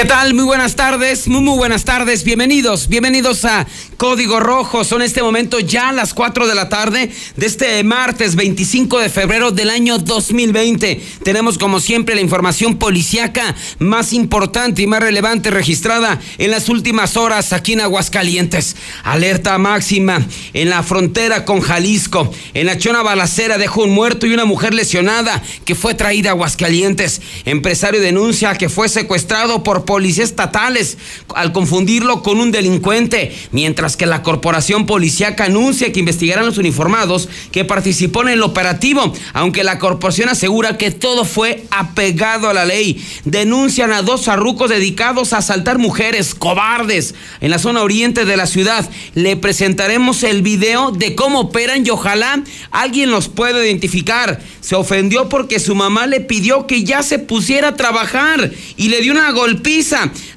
¿Qué tal? Muy buenas tardes, muy, muy buenas tardes. Bienvenidos, bienvenidos a Código Rojo. Son este momento ya las 4 de la tarde de este martes 25 de febrero del año 2020. Tenemos como siempre la información policíaca más importante y más relevante registrada en las últimas horas aquí en Aguascalientes. Alerta máxima en la frontera con Jalisco. En la chona balacera dejó un muerto y una mujer lesionada que fue traída a Aguascalientes. Empresario denuncia que fue secuestrado por policías estatales al confundirlo con un delincuente, mientras que la corporación policíaca anuncia que investigarán los uniformados que participó en el operativo, aunque la corporación asegura que todo fue apegado a la ley. Denuncian a dos arrucos dedicados a asaltar mujeres cobardes en la zona oriente de la ciudad. Le presentaremos el video de cómo operan y ojalá alguien los pueda identificar. Se ofendió porque su mamá le pidió que ya se pusiera a trabajar y le dio una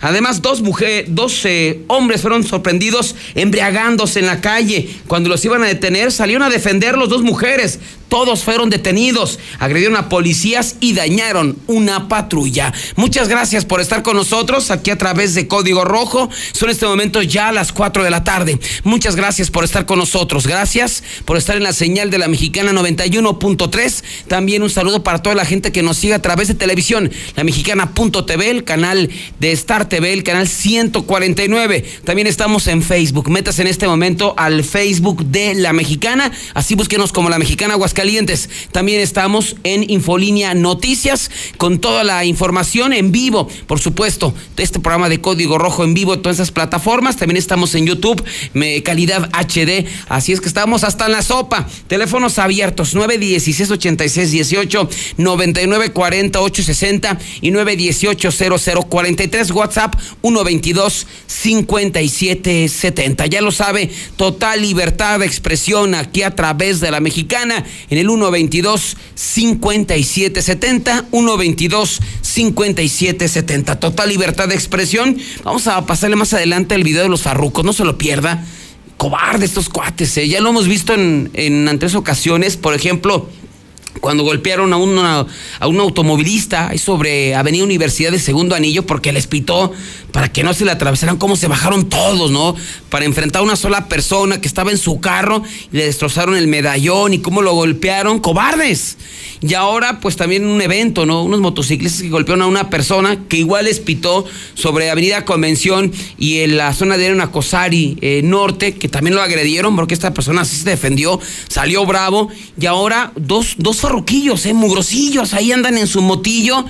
Además, dos mujeres, dos eh, hombres fueron sorprendidos embriagándose en la calle. Cuando los iban a detener, salieron a defenderlos dos mujeres. Todos fueron detenidos, agredieron a policías y dañaron una patrulla. Muchas gracias por estar con nosotros aquí a través de Código Rojo. Son este momento ya las 4 de la tarde. Muchas gracias por estar con nosotros. Gracias por estar en la señal de la Mexicana 91.3. También un saludo para toda la gente que nos sigue a través de televisión, la Mexicana.tv, el canal de Star TV, el canal 149. También estamos en Facebook. Metas en este momento al Facebook de la Mexicana. Así búsquenos como la Mexicana Aguascalientes también estamos en Infolínea Noticias con toda la información en vivo, por supuesto, de este programa de Código Rojo en vivo todas esas plataformas. También estamos en YouTube, calidad HD. Así es que estamos hasta en la sopa. Teléfonos abiertos 916 86 18 99 40 860 y 918 0043 WhatsApp 122 57 70. Ya lo sabe, total libertad de expresión aquí a través de la mexicana en el 122 5770 122 5770 total libertad de expresión. Vamos a pasarle más adelante el video de los farrucos no se lo pierda. Cobarde estos cuates ¿eh? ya lo hemos visto en, en ocasiones. Por ejemplo cuando golpearon a, una, a un automovilista sobre Avenida Universidad de Segundo Anillo porque les pitó para que no se le atravesaran, cómo se bajaron todos, ¿no? Para enfrentar a una sola persona que estaba en su carro y le destrozaron el medallón y cómo lo golpearon, cobardes. Y ahora, pues también un evento, ¿no? Unos motociclistas que golpearon a una persona que igual les pitó sobre Avenida Convención y en la zona de Cosari eh, Norte, que también lo agredieron porque esta persona así se defendió, salió bravo. Y ahora dos, dos farruquillos, ¿eh? Mugrosillos, ahí andan en su motillo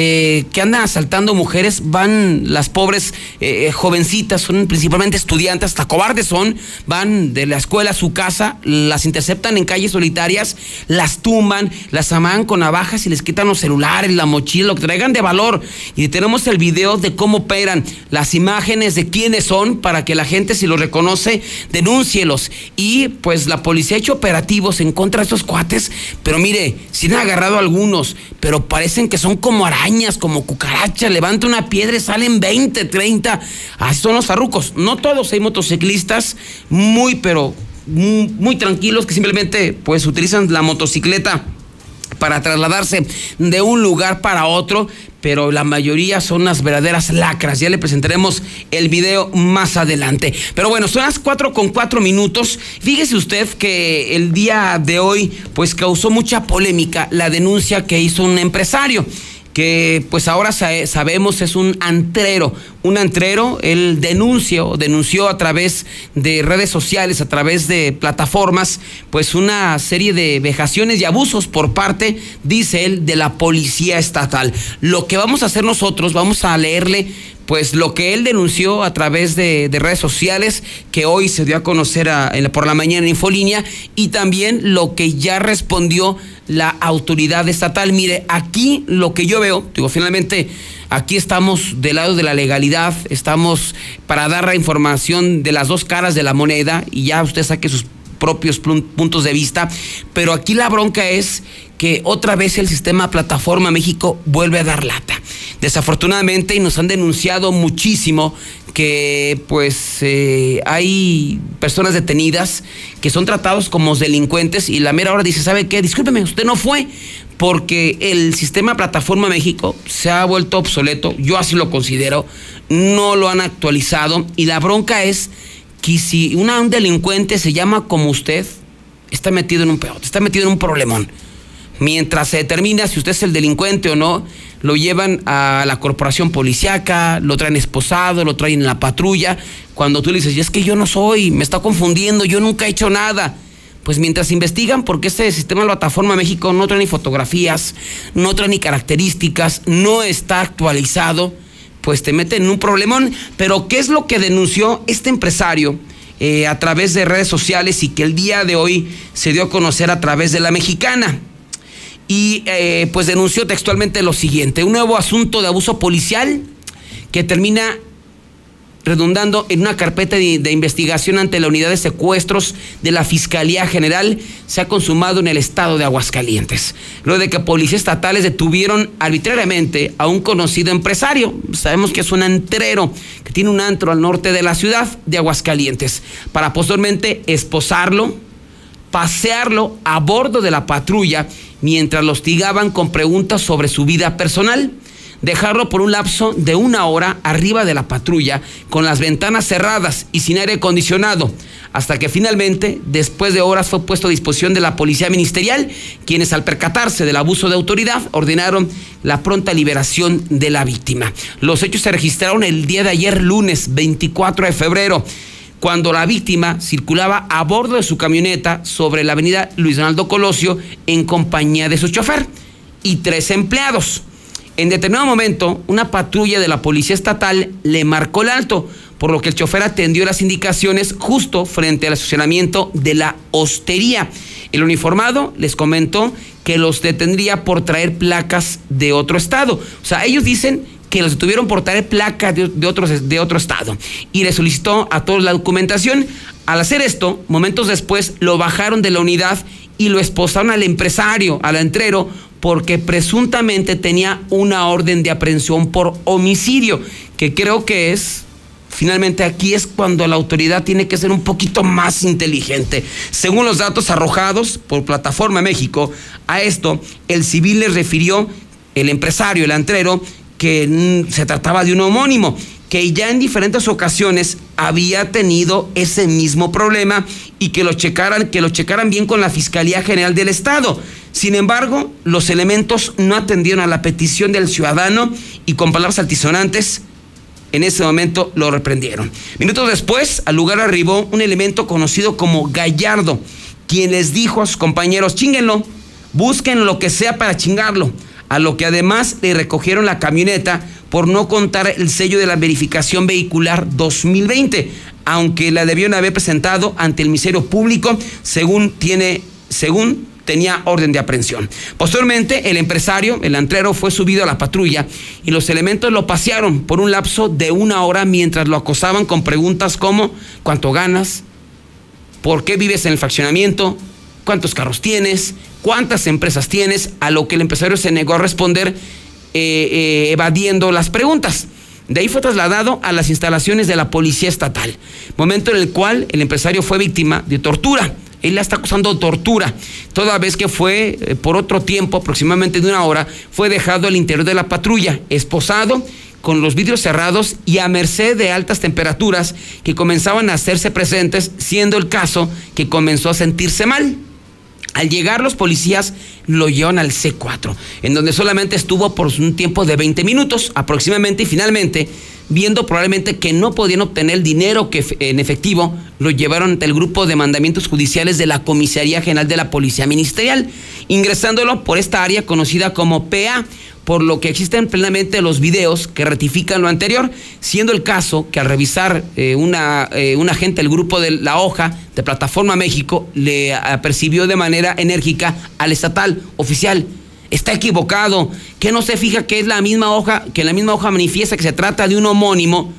eh, que andan asaltando mujeres, van las pobres eh, eh, jovencitas, son principalmente estudiantes, hasta cobardes son, van de la escuela a su casa, las interceptan en calles solitarias, las tumban, las aman con navajas y les quitan los celulares, la mochila, lo que traigan de valor. Y tenemos el video de cómo operan, las imágenes de quiénes son, para que la gente, si los reconoce, denúncielos. Y pues la policía ha hecho operativos en contra de estos cuates, pero mire, si han agarrado algunos, pero parecen que son como arañas, como cucarachas, levanta una piedra y salen 20, 30. Así son los farrucos. No todos hay motociclistas muy, pero muy, tranquilos que simplemente pues utilizan la motocicleta para trasladarse de un lugar para otro, pero la mayoría son las verdaderas lacras. Ya le presentaremos el video más adelante. Pero bueno, son las cuatro con cuatro minutos. Fíjese usted que el día de hoy, pues causó mucha polémica la denuncia que hizo un empresario que pues ahora sabemos es un antrero, un antrero, él denunció, denunció a través de redes sociales, a través de plataformas, pues una serie de vejaciones y abusos por parte, dice él, de la policía estatal. Lo que vamos a hacer nosotros, vamos a leerle pues lo que él denunció a través de, redes sociales, que hoy se dio a conocer por la mañana en Infolínea, y también lo que ya respondió la autoridad estatal. Mire, aquí lo que yo veo, digo, finalmente aquí estamos del lado de la legalidad, estamos para dar la información de las dos caras de la moneda y ya usted saque sus propios puntos de vista, pero aquí la bronca es que otra vez el sistema Plataforma México vuelve a dar lata. Desafortunadamente, y nos han denunciado muchísimo que pues eh, hay personas detenidas que son tratados como delincuentes y la mera hora dice, ¿sabe qué? Discúlpeme, usted no fue porque el sistema Plataforma México se ha vuelto obsoleto, yo así lo considero, no lo han actualizado y la bronca es que si un delincuente se llama como usted, está metido en un peor, está metido en un problemón. Mientras se determina si usted es el delincuente o no, lo llevan a la corporación policiaca, lo traen esposado, lo traen en la patrulla. Cuando tú le dices, es que yo no soy, me está confundiendo, yo nunca he hecho nada. Pues mientras investigan, porque este sistema de plataforma México no trae ni fotografías, no trae ni características, no está actualizado, pues te meten en un problemón. Pero, ¿qué es lo que denunció este empresario eh, a través de redes sociales y que el día de hoy se dio a conocer a través de la mexicana? y eh, pues denunció textualmente lo siguiente, un nuevo asunto de abuso policial que termina redundando en una carpeta de, investigación ante la unidad de secuestros de la Fiscalía General, se ha consumado en el estado de Aguascalientes. Luego de que policías estatales detuvieron arbitrariamente a un conocido empresario, sabemos que es un entrero, que tiene un antro al norte de la ciudad de Aguascalientes, para posteriormente esposarlo, pasearlo a bordo de la patrulla mientras lo hostigaban con preguntas sobre su vida personal. Dejarlo por un lapso de una hora arriba de la patrulla con las ventanas cerradas y sin aire acondicionado, hasta que finalmente, después de horas, fue puesto a disposición de la policía ministerial, quienes al percatarse del abuso de autoridad ordenaron la pronta liberación de la víctima. Los hechos se registraron el día de ayer, lunes 24 de febrero cuando la víctima circulaba a bordo de su camioneta sobre la avenida Luis Donaldo Colosio en compañía de su chofer y tres empleados. En determinado momento, una patrulla de la Policía Estatal le marcó el alto, por lo que el chofer atendió las indicaciones justo frente al estacionamiento de la hostería. El uniformado les comentó que los detendría por traer placas de otro estado. O sea, ellos dicen que los detuvieron por traer placa de, de, de otro estado y le solicitó a todos la documentación. Al hacer esto, momentos después lo bajaron de la unidad y lo esposaron al empresario, al entrero, porque presuntamente tenía una orden de aprehensión por homicidio, que creo que es Finalmente aquí es cuando la autoridad tiene que ser un poquito más inteligente. Según los datos arrojados por Plataforma México, a esto el civil le refirió, el empresario, el antrero, que se trataba de un homónimo, que ya en diferentes ocasiones había tenido ese mismo problema y que lo checaran, que lo checaran bien con la Fiscalía General del Estado. Sin embargo, los elementos no atendieron a la petición del ciudadano y con palabras altisonantes, en ese momento lo reprendieron. Minutos después, al lugar arribó un elemento conocido como Gallardo, quien les dijo a sus compañeros, chinguenlo, busquen lo que sea para chingarlo a lo que además le recogieron la camioneta por no contar el sello de la verificación vehicular 2020, aunque la debieron haber presentado ante el Ministerio Público según tiene según tenía orden de aprehensión. Posteriormente, el empresario, el antrero, fue subido a la patrulla y los elementos lo pasearon por un lapso de una hora mientras lo acosaban con preguntas como ¿cuánto ganas? ¿Por qué vives en el fraccionamiento? ¿Cuántos carros tienes? cuántas empresas tienes, a lo que el empresario se negó a responder eh, eh, evadiendo las preguntas. De ahí fue trasladado a las instalaciones de la Policía Estatal, momento en el cual el empresario fue víctima de tortura. Él la está acusando de tortura, toda vez que fue eh, por otro tiempo, aproximadamente de una hora, fue dejado al interior de la patrulla, esposado, con los vidrios cerrados y a merced de altas temperaturas que comenzaban a hacerse presentes, siendo el caso que comenzó a sentirse mal. Al llegar los policías lo llevan al C4, en donde solamente estuvo por un tiempo de 20 minutos aproximadamente y finalmente, viendo probablemente que no podían obtener el dinero que en efectivo, lo llevaron ante el grupo de mandamientos judiciales de la Comisaría General de la Policía Ministerial, ingresándolo por esta área conocida como PA por lo que existen plenamente los videos que ratifican lo anterior, siendo el caso que al revisar eh, una, eh, un agente del grupo de La Hoja de Plataforma México le apercibió de manera enérgica al estatal oficial. Está equivocado, que no se fija que es la misma hoja, que la misma hoja manifiesta que se trata de un homónimo.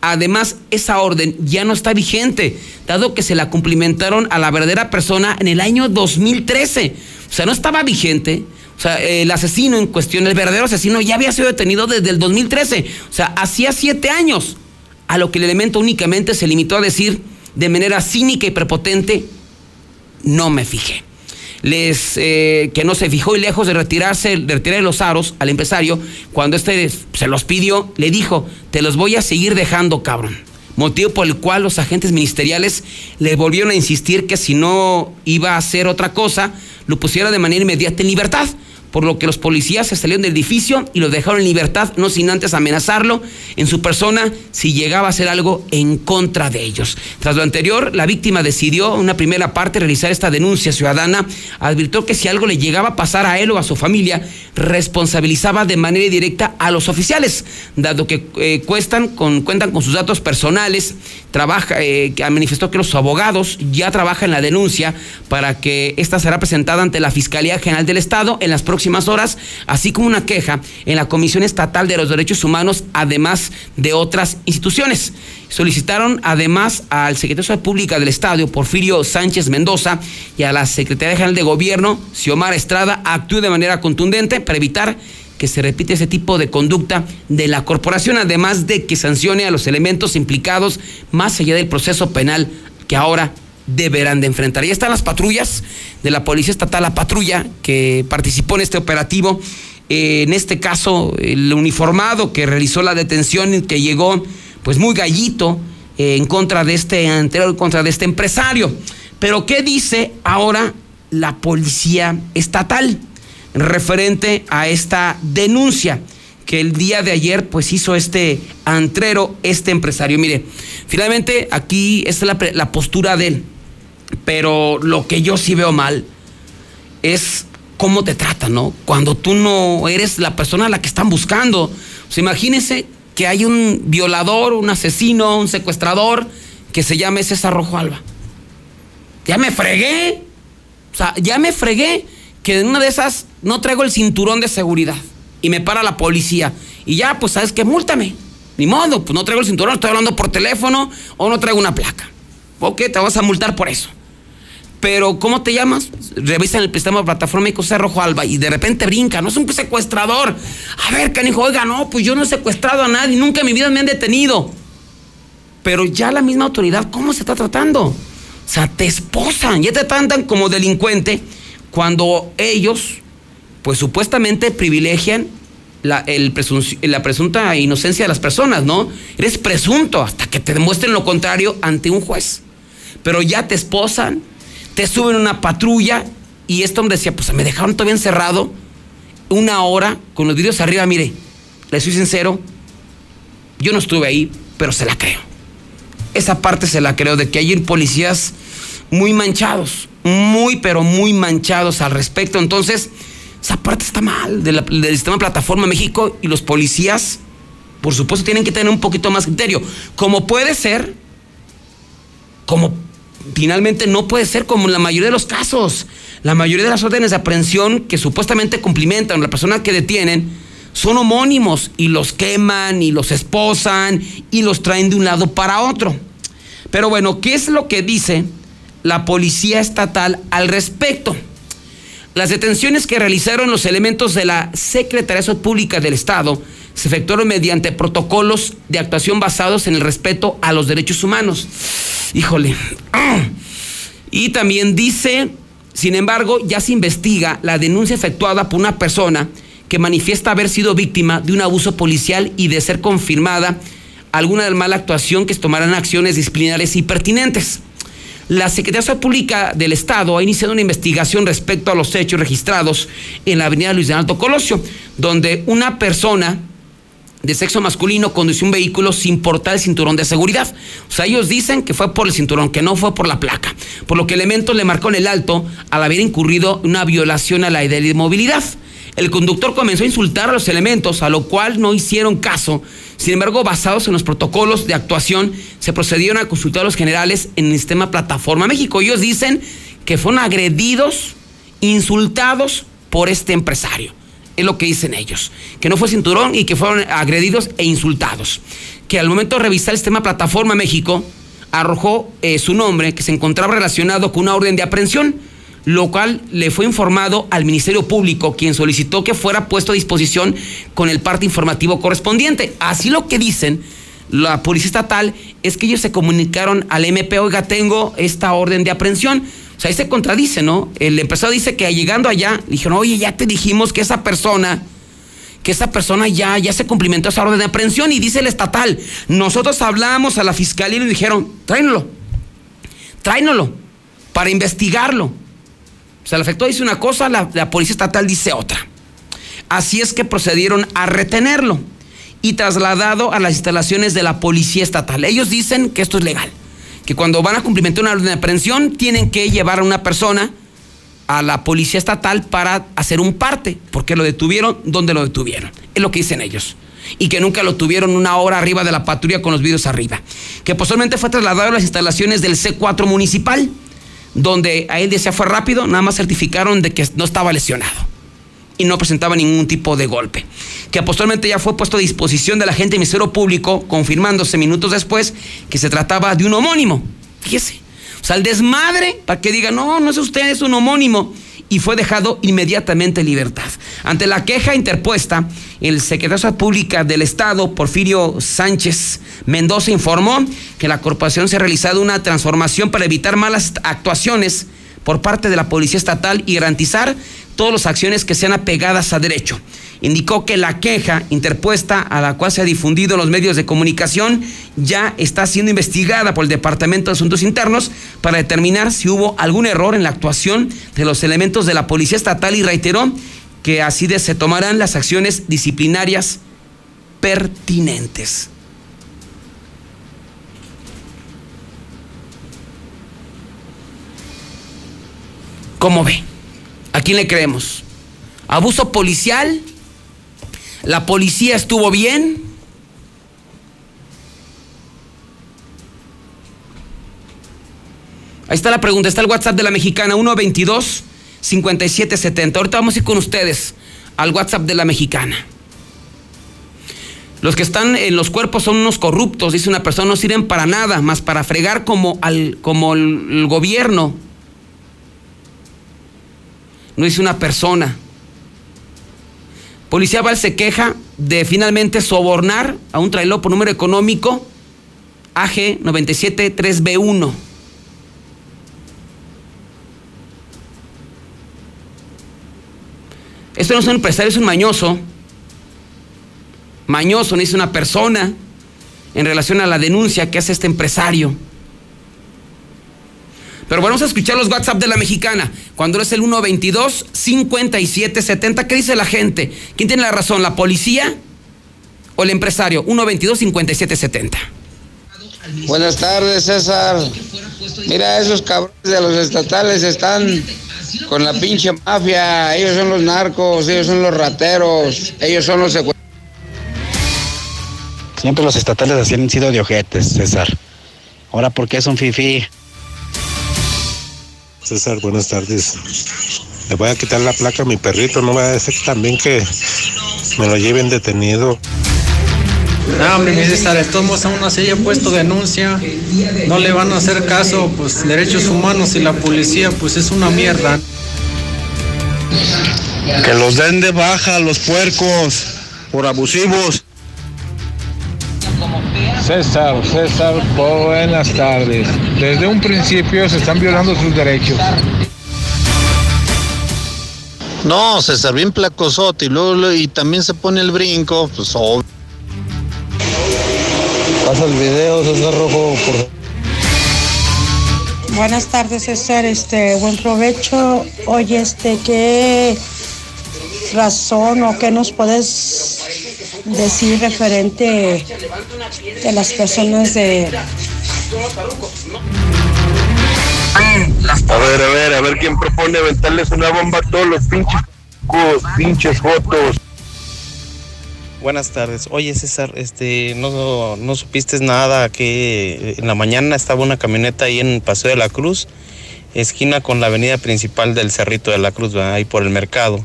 Además, esa orden ya no está vigente, dado que se la cumplimentaron a la verdadera persona en el año 2013. O sea, no estaba vigente o sea, el asesino en cuestión, el verdadero asesino, ya había sido detenido desde el 2013. O sea, hacía siete años. a lo que el elemento únicamente se limitó a decir de manera cínica y prepotente, no me fijé. Les, eh, que no se fijó y lejos de retirarse, de retirar los aros al empresario, cuando este se los pidió, le dijo, te los voy a seguir dejando, cabrón. Motivo por el cual los agentes ministeriales le volvieron a insistir que si no iba a hacer otra cosa, lo pusiera de manera inmediata en libertad por lo que los policías se salieron del edificio y lo dejaron en libertad, no sin antes amenazarlo en su persona si llegaba a hacer algo en contra de ellos. Tras lo anterior, la víctima decidió, en una primera parte, realizar esta denuncia ciudadana, advirtió que si algo le llegaba a pasar a él o a su familia, responsabilizaba de manera directa a los oficiales, dado que eh, cuentan con sus datos personales, trabaja, eh, manifestó que los abogados ya trabajan en la denuncia para que esta será presentada ante la Fiscalía General del Estado en las próximas horas, así como una queja en la Comisión Estatal de los Derechos Humanos, además de otras instituciones. Solicitaron además al secretario de Pública del Estadio, Porfirio Sánchez Mendoza, y a la Secretaría General de Gobierno, Xiomara Estrada, actúe de manera contundente para evitar que se repite ese tipo de conducta de la corporación, además de que sancione a los elementos implicados más allá del proceso penal que ahora deberán de enfrentar. Ya están las patrullas de la Policía Estatal, la patrulla que participó en este operativo. Eh, en este caso, el uniformado que realizó la detención, que llegó pues muy gallito eh, en contra de este anterior, en contra de este empresario. Pero ¿qué dice ahora la Policía Estatal referente a esta denuncia? que el día de ayer pues hizo este antrero, este empresario. Mire, finalmente aquí esta es la, la postura de él. Pero lo que yo sí veo mal es cómo te tratan, ¿no? Cuando tú no eres la persona a la que están buscando. Sea, imagínense que hay un violador, un asesino, un secuestrador que se llame César Rojo Alba. Ya me fregué. O sea, ya me fregué que en una de esas no traigo el cinturón de seguridad y me para la policía. Y ya, pues, ¿sabes qué? Múltame. Ni modo, pues no traigo el cinturón, estoy hablando por teléfono o no traigo una placa. Ok, te vas a multar por eso. Pero, ¿cómo te llamas? Revisan el sistema de plataforma y Alba y de repente brinca, no es un secuestrador. A ver, canijo, oiga, no, pues yo no he secuestrado a nadie, nunca en mi vida me han detenido. Pero ya la misma autoridad, ¿cómo se está tratando? O sea, te esposan, ya te tratan como delincuente cuando ellos, pues supuestamente privilegian la, la presunta inocencia de las personas, ¿no? Eres presunto hasta que te demuestren lo contrario ante un juez. Pero ya te esposan, te suben una patrulla y este hombre decía, pues me dejaron todavía encerrado una hora con los vidrios arriba, mire, le soy sincero, yo no estuve ahí, pero se la creo. Esa parte se la creo de que hay policías muy manchados, muy, pero muy manchados al respecto. Entonces, esa parte está mal del sistema Plataforma México y los policías, por supuesto, tienen que tener un poquito más criterio. Como puede ser, como finalmente no puede ser como en la mayoría de los casos. La mayoría de las órdenes de aprehensión que supuestamente cumplimentan la persona que detienen son homónimos y los queman y los esposan y los traen de un lado para otro. Pero bueno, ¿qué es lo que dice la policía estatal al respecto? Las detenciones que realizaron los elementos de la Secretaría Pública del Estado se efectuaron mediante protocolos de actuación basados en el respeto a los derechos humanos. Híjole. Y también dice, sin embargo, ya se investiga la denuncia efectuada por una persona que manifiesta haber sido víctima de un abuso policial y de ser confirmada alguna de mala actuación que tomarán acciones disciplinarias y pertinentes. La Secretaría Pública del Estado ha iniciado una investigación respecto a los hechos registrados en la avenida Luis de Alto Colosio, donde una persona de sexo masculino condució un vehículo sin portar el cinturón de seguridad. O sea, ellos dicen que fue por el cinturón, que no fue por la placa. Por lo que elementos le marcó en el alto al haber incurrido una violación a la idea de movilidad. El conductor comenzó a insultar a los elementos, a lo cual no hicieron caso. Sin embargo, basados en los protocolos de actuación, se procedieron a consultar a los generales en el sistema Plataforma México. Ellos dicen que fueron agredidos, insultados por este empresario. Es lo que dicen ellos. Que no fue cinturón y que fueron agredidos e insultados. Que al momento de revisar el sistema Plataforma México, arrojó eh, su nombre que se encontraba relacionado con una orden de aprehensión, lo cual le fue informado al Ministerio Público, quien solicitó que fuera puesto a disposición con el parte informativo correspondiente. Así lo que dicen la policía estatal es que ellos se comunicaron al MP, oiga, tengo esta orden de aprehensión. Sea, ahí se contradice, ¿no? El empresario dice que llegando allá, dijeron, oye, ya te dijimos que esa persona, que esa persona ya, ya se cumplimentó esa orden de aprehensión y dice el estatal, nosotros hablamos a la fiscalía y le dijeron, tráenlo, tráenlo para investigarlo. O sea, el efecto dice una cosa, la, la policía estatal dice otra. Así es que procedieron a retenerlo y trasladado a las instalaciones de la policía estatal. Ellos dicen que esto es legal, que cuando van a cumplimentar una orden de aprehensión tienen que llevar a una persona a la policía estatal para hacer un parte, porque lo detuvieron, ¿dónde lo detuvieron? Es lo que dicen ellos. Y que nunca lo tuvieron una hora arriba de la patrulla con los vidrios arriba. Que posteriormente fue trasladado a las instalaciones del C4 municipal, donde a él decía fue rápido, nada más certificaron de que no estaba lesionado y no presentaba ningún tipo de golpe. Que posteriormente ya fue puesto a disposición de la gente del Ministerio Público, confirmándose minutos después que se trataba de un homónimo. Fíjese. O sea, el desmadre, para que diga, no, no es usted, es un homónimo. Y fue dejado inmediatamente en libertad. Ante la queja interpuesta, el secretario Pública del Estado, Porfirio Sánchez Mendoza, informó que la corporación se ha realizado una transformación para evitar malas actuaciones por parte de la Policía Estatal y garantizar todas las acciones que sean apegadas a derecho. Indicó que la queja interpuesta a la cual se ha difundido en los medios de comunicación ya está siendo investigada por el Departamento de Asuntos Internos para determinar si hubo algún error en la actuación de los elementos de la Policía Estatal y reiteró que así de se tomarán las acciones disciplinarias pertinentes. ¿Cómo ve? ¿A quién le creemos? ¿Abuso policial? ¿La policía estuvo bien? Ahí está la pregunta, está el WhatsApp de la mexicana 122 5770. Ahorita vamos a ir con ustedes al WhatsApp de la mexicana. Los que están en los cuerpos son unos corruptos, dice una persona, no sirven para nada, más para fregar como, al, como el gobierno no dice una persona. Policía Val se queja de finalmente sobornar a un trailor por número económico AG 973B1. Esto no es un empresario, es un mañoso. Mañoso, no es una persona en relación a la denuncia que hace este empresario. Pero vamos a escuchar los WhatsApp de la mexicana. Cuando es el 122-5770, ¿qué dice la gente? ¿Quién tiene la razón, la policía o el empresario? 122-5770. Buenas tardes, César. Mira, esos cabrones de los estatales están con la pinche mafia. Ellos son los narcos, ellos son los rateros, ellos son los secuestrados. Siempre los estatales así han sido de ojetes, César. Ahora, ¿por qué son fifi? César, buenas tardes. Le voy a quitar la placa a mi perrito, no va a ser también que me lo lleven detenido. No, hombre, mi César, de todos modos aún así haya puesto denuncia, no le van a hacer caso, pues derechos humanos y la policía, pues es una mierda. Que los den de baja a los puercos por abusivos. César, César, buenas tardes. Desde un principio se están violando sus derechos. No, César, bien placosote y luego y también se pone el brinco, pues obvio. Pasa el video, César Rojo, por Buenas tardes, César. Este, buen provecho. Oye, este, ¿qué razón o qué nos puedes decir referente de las personas de... A ver, a ver, a ver quién propone aventarles una bomba a todos los pinches pinches fotos. Buenas tardes. Oye, César, este, no, no supiste nada que en la mañana estaba una camioneta ahí en Paseo de la Cruz, esquina con la avenida principal del Cerrito de la Cruz, ahí por el mercado.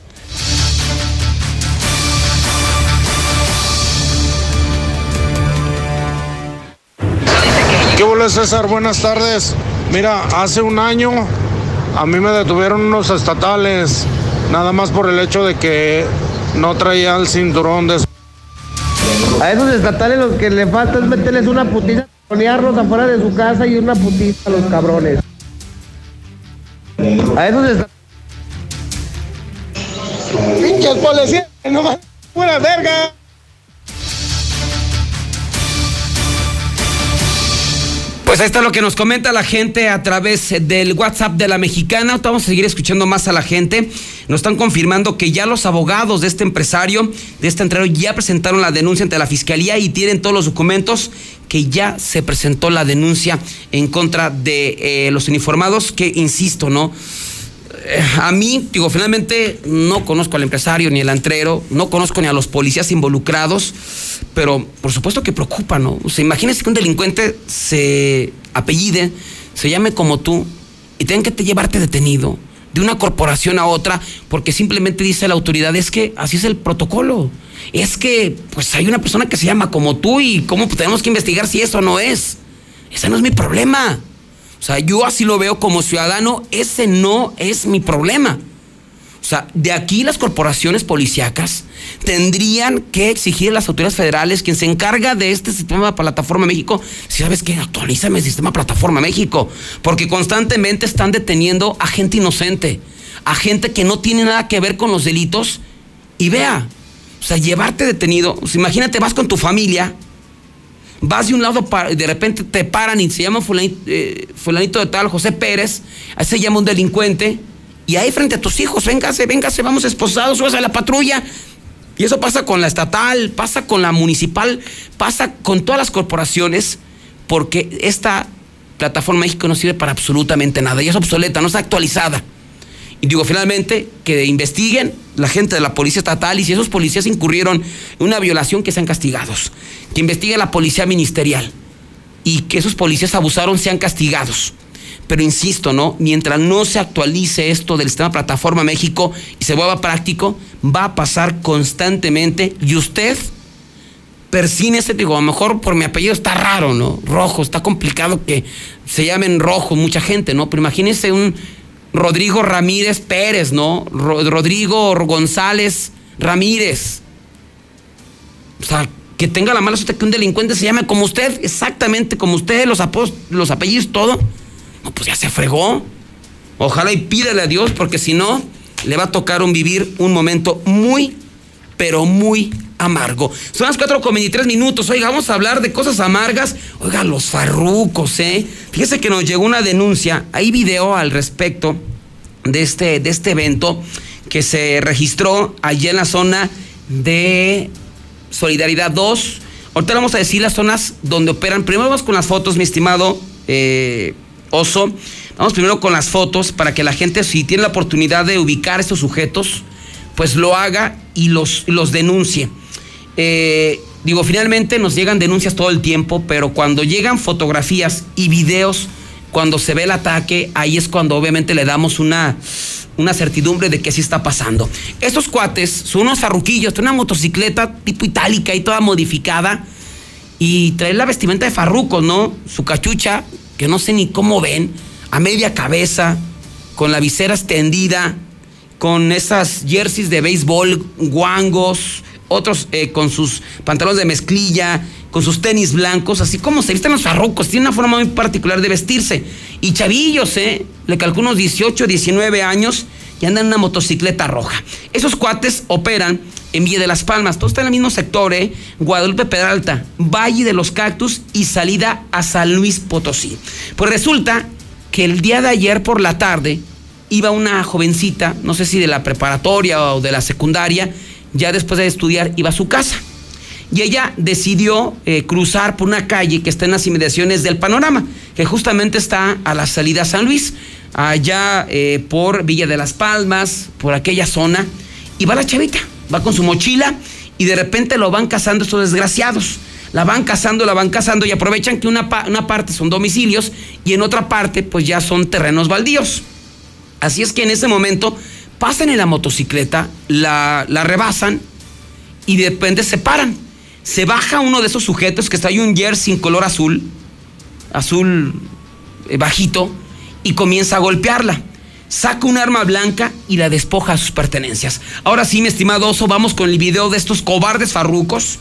¿Qué hola César? Buenas tardes. Mira, hace un año a mí me detuvieron unos estatales, nada más por el hecho de que no traía el cinturón de... A esos estatales lo que le falta es meterles una putiza, ponerlos afuera de su casa y una putiza a los cabrones. A esos estatales. Pinches policías, no más, pura verga. Pues ahí está lo que nos comenta la gente a través del WhatsApp de la mexicana. Vamos a seguir escuchando más a la gente. Nos están confirmando que ya los abogados de este empresario, de este entreno, ya presentaron la denuncia ante la fiscalía y tienen todos los documentos que ya se presentó la denuncia en contra de eh, los uniformados, que insisto, ¿no? Eh, a mí, digo, finalmente no conozco al empresario ni al antrero, no conozco ni a los policías involucrados, pero por supuesto que preocupa, ¿no? O sea, imagínese que un delincuente se apellide, se llame como tú y tenga que te llevarte detenido de una corporación a otra porque simplemente dice la autoridad, es que así es el protocolo. Es que pues hay una persona que se llama como tú y cómo tenemos que investigar si eso no es. Ese no es mi problema. O sea, yo así lo veo como ciudadano, ese no es mi problema. O sea, de aquí las corporaciones policíacas tendrían que exigir a las autoridades federales, quien se encarga de este sistema Plataforma México, si sabes que actualízame el sistema Plataforma México, porque constantemente están deteniendo a gente inocente, a gente que no tiene nada que ver con los delitos. Y vea, o sea, llevarte detenido, imagínate, vas con tu familia, vas de un lado, de repente te paran y se llama eh, fulanito, de tal, José Pérez, ahí se llama un delincuente, y ahí frente a tus hijos, véngase, véngase, vamos esposados, subas a la patrulla. Y eso pasa con la estatal, pasa con la municipal, pasa con todas las corporaciones, porque esta plataforma México no sirve para absolutamente nada, y es obsoleta, no está actualizada. Y digo, finalmente, que investiguen la gente de la policía estatal y si esos policías incurrieron en una violación, que sean castigados. Que investigue la policía ministerial y que esos policías abusaron, sean castigados. Pero insisto, ¿no? Mientras no se actualice esto del sistema Plataforma México y se vuelva práctico, va a pasar constantemente y usted ese digo, a lo mejor por mi apellido está raro, ¿no? Rojo, está complicado que se llamen rojo mucha gente, ¿no? Pero imagínese un Rodrigo Ramírez Pérez, ¿no? Rodrigo González Ramírez. O sea, que tenga la mala suerte que un delincuente se llame como usted, exactamente como usted, los, los apellidos, todo. No, pues ya se fregó. Ojalá y pídele a Dios, porque si no, le va a tocar vivir un momento muy, pero muy amargo. Son las 4 con 23 minutos. Oiga, vamos a hablar de cosas amargas. Oiga, los farrucos, ¿eh? Fíjese que nos llegó una denuncia. Hay video al respecto de este, de este evento que se registró allí en la zona de Solidaridad 2. Ahorita vamos a decir las zonas donde operan. Primero vamos con las fotos, mi estimado eh, Oso. Vamos primero con las fotos para que la gente, si tiene la oportunidad de ubicar estos sujetos, pues lo haga y los, los denuncie. Eh, digo, finalmente nos llegan denuncias todo el tiempo, pero cuando llegan fotografías y videos, cuando se ve el ataque, ahí es cuando obviamente le damos una, una certidumbre de que sí está pasando. Estos cuates son unos farruquillos, tienen una motocicleta tipo itálica y toda modificada y trae la vestimenta de farrucos, ¿no? Su cachucha, que no sé ni cómo ven, a media cabeza, con la visera extendida, con esas jerseys de béisbol, guangos, otros eh, con sus pantalones de mezclilla, con sus tenis blancos, así como se visten los farrucos, tiene una forma muy particular de vestirse. Y chavillos, ¿eh? Le calculo unos 18, 19 años y andan en una motocicleta roja. Esos cuates operan en Villa de las Palmas, todo está en el mismo sector, ¿eh? Guadalupe Pedralta, Valle de los Cactus y salida a San Luis Potosí. Pues resulta que el día de ayer por la tarde iba una jovencita, no sé si de la preparatoria o de la secundaria, ya después de estudiar iba a su casa. Y ella decidió eh, cruzar por una calle que está en las inmediaciones del panorama, que justamente está a la salida a San Luis, allá eh, por Villa de las Palmas, por aquella zona. Y va la chavita, va con su mochila y de repente lo van cazando estos desgraciados. La van cazando, la van cazando y aprovechan que una, una parte son domicilios y en otra parte pues ya son terrenos baldíos. Así es que en ese momento pasan en la motocicleta, la, rebasan y de repente se paran. Se baja uno de esos sujetos que está ahí un jersey en color azul, azul eh, bajito, y comienza a golpearla. Saca un arma blanca y la despoja a sus pertenencias. Ahora sí, mi estimado oso, vamos con el video de estos cobardes farrucos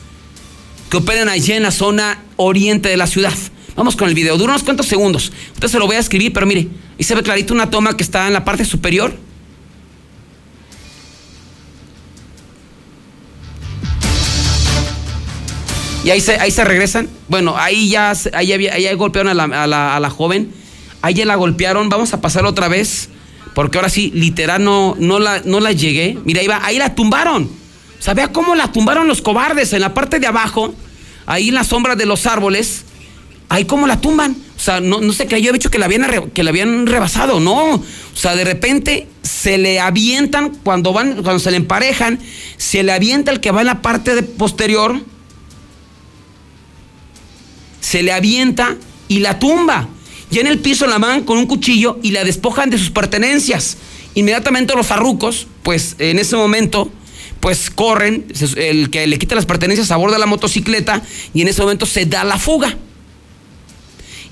que operan allí en la zona oriente de la ciudad. Vamos con el video, dura unos cuantos segundos. Usted se lo voy a escribir, pero mire, ahí se ve clarito una toma que está en la parte superior. Y ahí se, ahí se regresan. Bueno, ahí ya, ahí, había, ahí golpearon a la, a, la, a la, joven. Ahí ya la golpearon. Vamos a pasar otra vez. Porque ahora sí, literal, no, no, la, no la llegué. Mira, ahí, va, ahí la tumbaron. O sea, cómo la tumbaron los cobardes en la parte de abajo. Ahí en la sombra de los árboles. Ahí cómo la tumban. O sea, no, no se creyó, yo he dicho que la, habían, que la habían rebasado. No. O sea, de repente se le avientan, cuando van, cuando se le emparejan, se le avienta el que va en la parte de posterior se le avienta y la tumba. Ya en el piso la van con un cuchillo y la despojan de sus pertenencias. Inmediatamente los farrucos, pues en ese momento, pues corren, el que le quita las pertenencias a bordo de la motocicleta y en ese momento se da la fuga.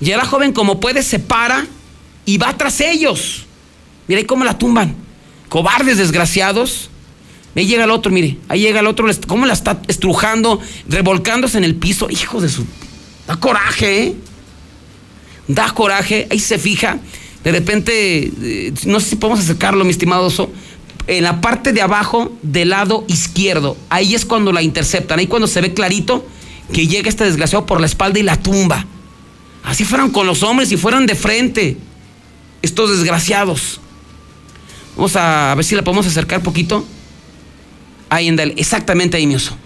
Ya la joven como puede se para y va tras ellos. Mira ahí cómo la tumban. Cobardes desgraciados. Ahí llega el otro, mire, ahí llega el otro, cómo la está estrujando, revolcándose en el piso. Hijo de su Da coraje, ¿eh? Da coraje, ahí se fija. De repente, eh, no sé si podemos acercarlo, mi estimado Oso. En la parte de abajo del lado izquierdo, ahí es cuando la interceptan, ahí cuando se ve clarito que llega este desgraciado por la espalda y la tumba. Así fueron con los hombres y fueron de frente. Estos desgraciados. Vamos a, ver si la podemos acercar poquito. Ahí en exactamente ahí, mi oso.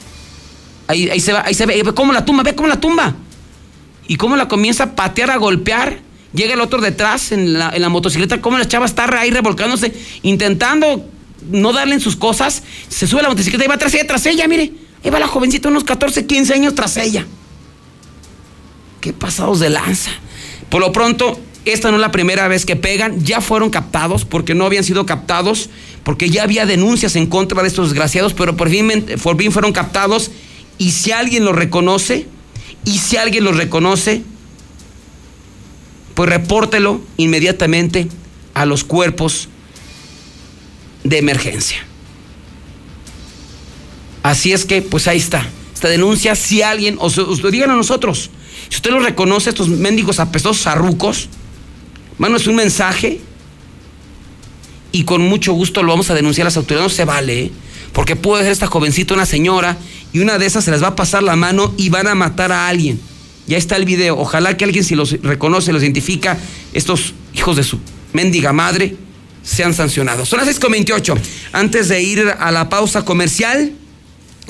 Ahí, ahí se va, ahí se ve, ve cómo la tumba, ve cómo la tumba y cómo la comienza a patear, a golpear. Llega el otro detrás en la, motocicleta, cómo la chava está ahí revolcándose, intentando no darle en sus cosas. Se sube la motocicleta y va tras ella, tras ella, mire. Ahí va la jovencita, unos 14, 15 años tras ella. Qué pasados de lanza. Por lo pronto, esta no es la primera vez que pegan, ya fueron captados porque no habían sido captados, porque ya había denuncias en contra de estos desgraciados, pero por fin, por fin fueron captados y si alguien lo reconoce, y si alguien lo reconoce, pues repórtelo inmediatamente a los cuerpos de emergencia. Así es que, pues ahí está. Esta denuncia, si alguien, o lo digan a nosotros, si usted lo reconoce, estos mendigos apestosos arrucos, es un mensaje y con mucho gusto lo vamos a denunciar a las autoridades. No se vale, ¿eh? porque puede ser esta jovencita una señora y una de esas se les va a pasar la mano y van a matar a alguien. Ya está el video. Ojalá que alguien, si los reconoce, los identifica, estos hijos de su mendiga madre, sean sancionados. Son las 6.28. Antes de ir a la pausa comercial,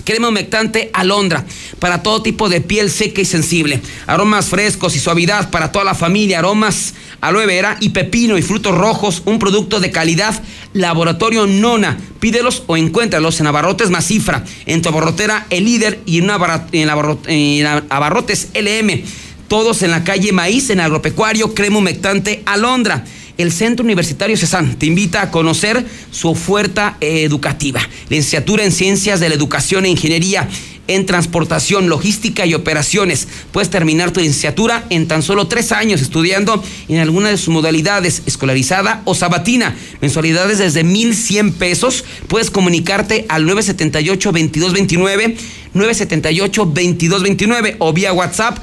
Crema humectante alondra para todo tipo de piel seca y sensible. Aromas frescos y suavidad para toda la familia. Aromas aloe vera y pepino y frutos rojos. Un producto de calidad. Laboratorio Nona. Pídelos o encuéntralos en Abarrotes Masifra, en tu El Líder y en, en Abarrotes LM. Todos en la calle Maíz, en Agropecuario, Crema humectante alondra el Centro Universitario CESAN te invita a conocer su oferta educativa. Licenciatura en Ciencias de la Educación e Ingeniería en Transportación, Logística y Operaciones. Puedes terminar tu licenciatura en tan solo tres años estudiando en alguna de sus modalidades, escolarizada o sabatina. Mensualidades desde 1,100 pesos. Puedes comunicarte al 978-2229, 978-2229 o vía WhatsApp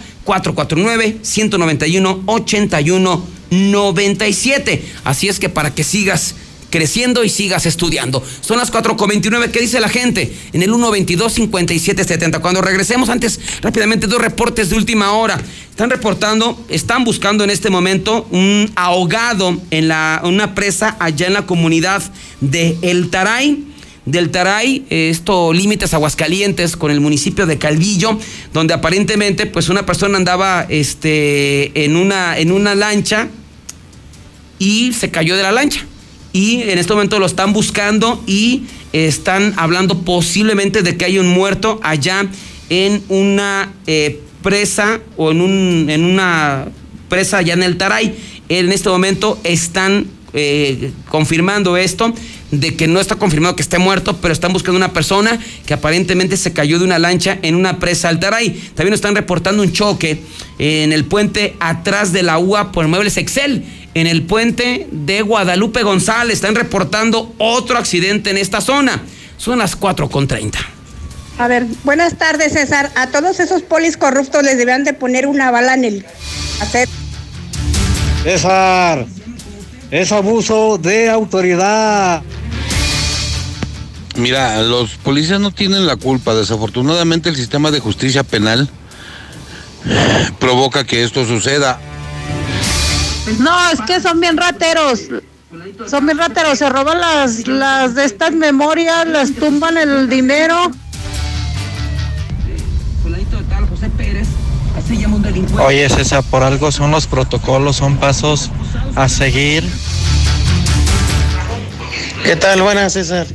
449-191-8197. Así es que para que sigas creciendo y sigas estudiando. Son las 4.29. ¿Qué dice la gente? En el 122-5770. Cuando regresemos, antes rápidamente dos reportes de última hora. Están reportando, están buscando en este momento un ahogado en la, una presa allá en la comunidad de El Taray del Taray, esto límites Aguascalientes con el municipio de Calvillo, donde aparentemente pues una persona andaba este, en, una, en una lancha y se cayó de la lancha. Y en este momento lo están buscando y están hablando posiblemente de que hay un muerto allá en una eh, presa o en, un, en una presa allá en el Taray. En este momento están eh, confirmando esto de que no está confirmado que esté muerto, pero están buscando una persona que aparentemente se cayó de una lancha en una presa Altaray. También están reportando un choque en el puente atrás de la UA por Muebles Excel. En el puente de Guadalupe González están reportando otro accidente en esta zona. Son las 4.30. A ver, buenas tardes, César. A todos esos polis corruptos les debían de poner una bala en el hacer. César, es abuso de autoridad. Mira, los policías no tienen la culpa. Desafortunadamente el sistema de justicia penal provoca que esto suceda. No, es que son bien rateros. Son bien rateros. Se roban las, las de estas memorias, las tumban el dinero. Oye, César, por algo son los protocolos, son pasos a seguir. ¿Qué tal? Buenas, César.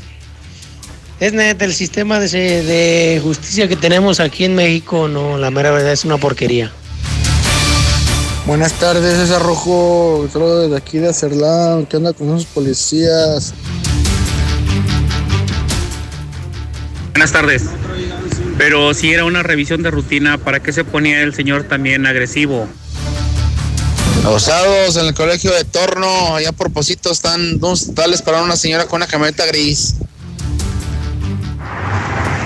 Es neta, el sistema de, de justicia que tenemos aquí en México, no, la mera verdad es una porquería. Buenas tardes, César Rojo, solo desde aquí de Acerlán, ¿qué onda con esos policías? Buenas tardes. Pero si era una revisión de rutina, ¿para qué se ponía el señor también agresivo? Los sábados en el colegio de Torno, allá por Posito, están dos tales para una señora con una camioneta gris.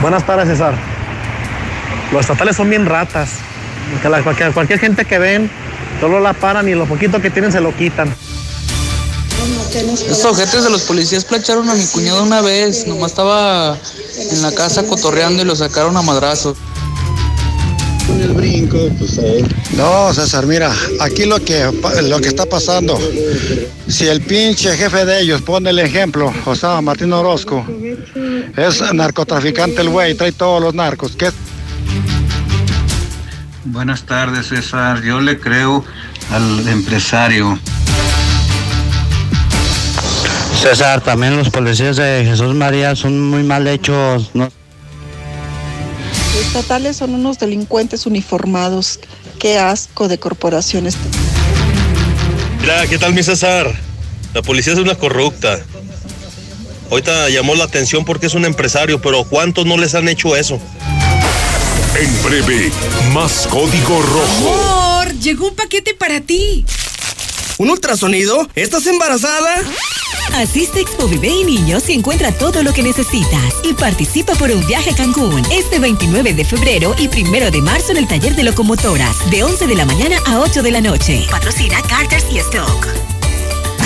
Buenas tardes, César. Los estatales son bien ratas. Que la- cualquier, cualquier gente que ven, solo la paran y lo poquito que tienen se lo quitan. Estos ojetes de los policías plancharon a mi cuñado una vez. Nomás estaba en la casa cotorreando y lo sacaron a madrazos. Con el brinco, pues No, César, mira, aquí lo que, lo que está pasando, si el pinche jefe de ellos pone el ejemplo, o sea, Martín Orozco, es narcotraficante el güey, trae todos los narcos, ¿qué? Buenas tardes, César. Yo le creo al empresario. César, también los policías de Jesús María son muy mal hechos. ¿no? Los estatales son unos delincuentes uniformados. Qué asco de corporaciones. Mira, ¿qué tal mi César? La policía es una corrupta. Ahorita llamó la atención porque es un empresario, pero ¿cuántos no les han hecho eso? En breve, más código rojo. Amor, llegó un paquete para ti. ¿Un ultrasonido? ¿Estás embarazada? Asiste Expo Bebé y Niños y encuentra todo lo que necesitas. Y participa por un viaje a Cancún este 29 de febrero y 1 de marzo en el taller de locomotoras, de 11 de la mañana a 8 de la noche. Patrocina Carters y Stock.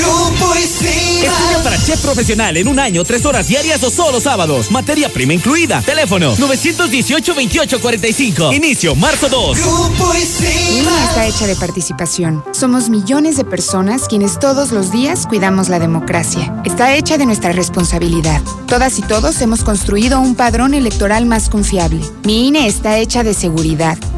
Grupo Estudia para chef profesional en un año, tres horas diarias o solo sábados. Materia prima incluida. Teléfono 918-2845. Inicio marzo 2. Grupo INE está hecha de participación. Somos millones de personas quienes todos los días cuidamos la democracia. Está hecha de nuestra responsabilidad. Todas y todos hemos construido un padrón electoral más confiable. Mi INE está hecha de seguridad.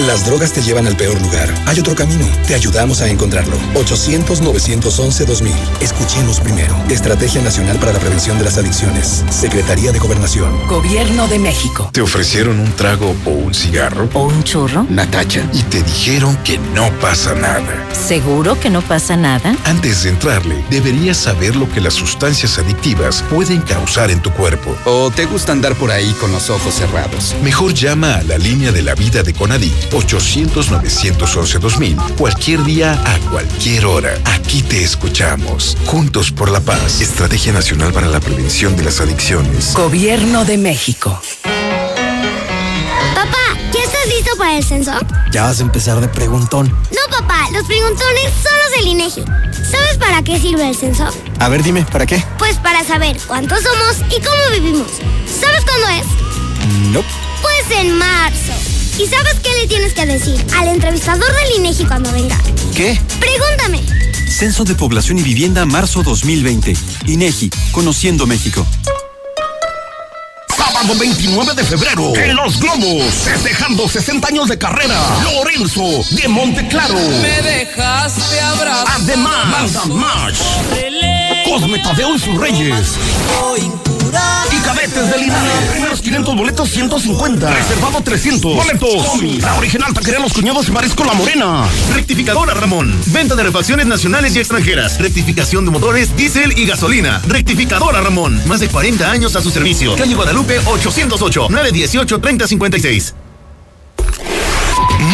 Las drogas te llevan al peor lugar. Hay otro camino. Te ayudamos a encontrarlo. 800-911-2000. Escuchemos primero. Estrategia Nacional para la Prevención de las Adicciones. Secretaría de Gobernación. Gobierno de México. ¿Te ofrecieron un trago o un cigarro? ¿O un churro? Natacha. Y te dijeron que no pasa nada. ¿Seguro que no pasa nada? Antes de entrarle, deberías saber lo que las sustancias adictivas pueden causar en tu cuerpo. ¿O te gusta andar por ahí con los ojos cerrados? Mejor llama a la línea de la vida de Conadic 800-911-2000 cualquier día a cualquier hora. Aquí te escuchamos. Juntos por la paz. Estrategia Nacional para la Prevención de las Adicciones. Gobierno de México. Papá, ¿ya estás listo para el censo? Ya vas a empezar de preguntón. No, papá, los preguntones son los del INEGI. ¿Sabes para qué sirve el censo? A ver, dime, ¿para qué? Pues para saber cuántos somos y cómo vivimos. ¿Sabes cuándo es? No. Pues en marzo. ¿Y sabes qué le tienes que decir al entrevistador del INEGI cuando venga? ¿Qué? Pregúntame. Censo de Población y Vivienda marzo 2020. INEGI, Conociendo México. Sábado 29 de febrero, en Los Globos, festejando 60 años de carrera, Lorenzo de Monteclaro. Me dejaste abrazar. Además, Banda March, Cosme Tadeo y sus Reyes. Y cadetes de Linares. Primeros 500 boletos, 150. Reservado 300. Boletos. La original taquería Los Cuñados y Marisco La Morena. Rectificadora Ramón. Venta de refacciones nacionales y extranjeras. Rectificación de motores, diésel y gasolina. Rectificadora Ramón. Más de 40 años a su servicio. Calle Guadalupe 808 918 3056.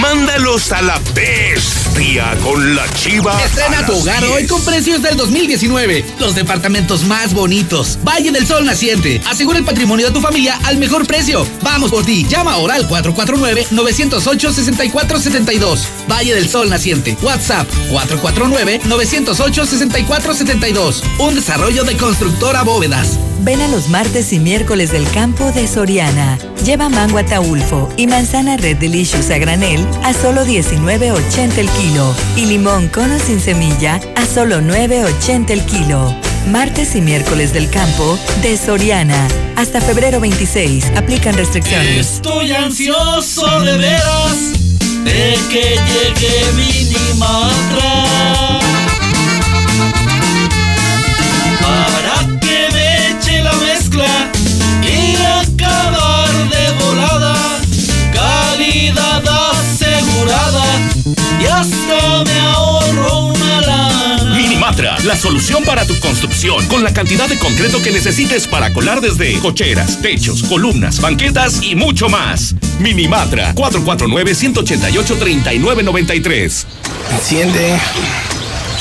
Mándalos a la bestia con la chiva. Estrena tu hogar hoy con precios del 2019. Los departamentos más bonitos. Valle del Sol Naciente. Asegura el patrimonio de tu familia al mejor precio. Vamos por ti. Llama ahora al 449-908-6472. Valle del Sol Naciente. WhatsApp 449-908-6472. Un desarrollo de constructora bóvedas. Ven a los martes y miércoles del campo de Soriana. Lleva mango ataulfo y manzana Red Delicious a granel a solo 19.80 el kilo y limón cono sin semilla a solo 9.80 el kilo. Martes y miércoles del campo de Soriana. Hasta febrero 26. Aplican restricciones. Estoy ansioso de veras de que llegue Minimatra. Para que me eche la mezcla hasta me ahorro una lana. Minimatra, la solución para tu construcción, con la cantidad de concreto que necesites para colar desde cocheras, techos, columnas, banquetas y mucho más. Minimatra, 449-188-3993. Enciende.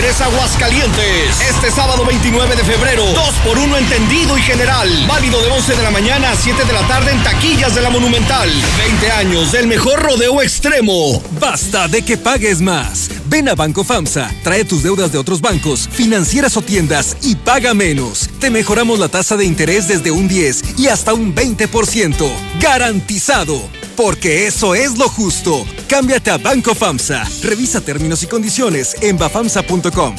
Regresa Aguascalientes. Este sábado 29 de febrero. 2 por 1 entendido y general. Válido de 11 de la mañana a 7 de la tarde en taquillas de la Monumental. 20 años del mejor rodeo extremo. Basta de que pagues más. Ven a Banco FAMSA, trae tus deudas de otros bancos, financieras o tiendas y paga menos. Te mejoramos la tasa de interés desde un 10 y hasta un 20%. Garantizado. Porque eso es lo justo. Cámbiate a Banco FAMSA. Revisa términos y condiciones en bafamsa.com.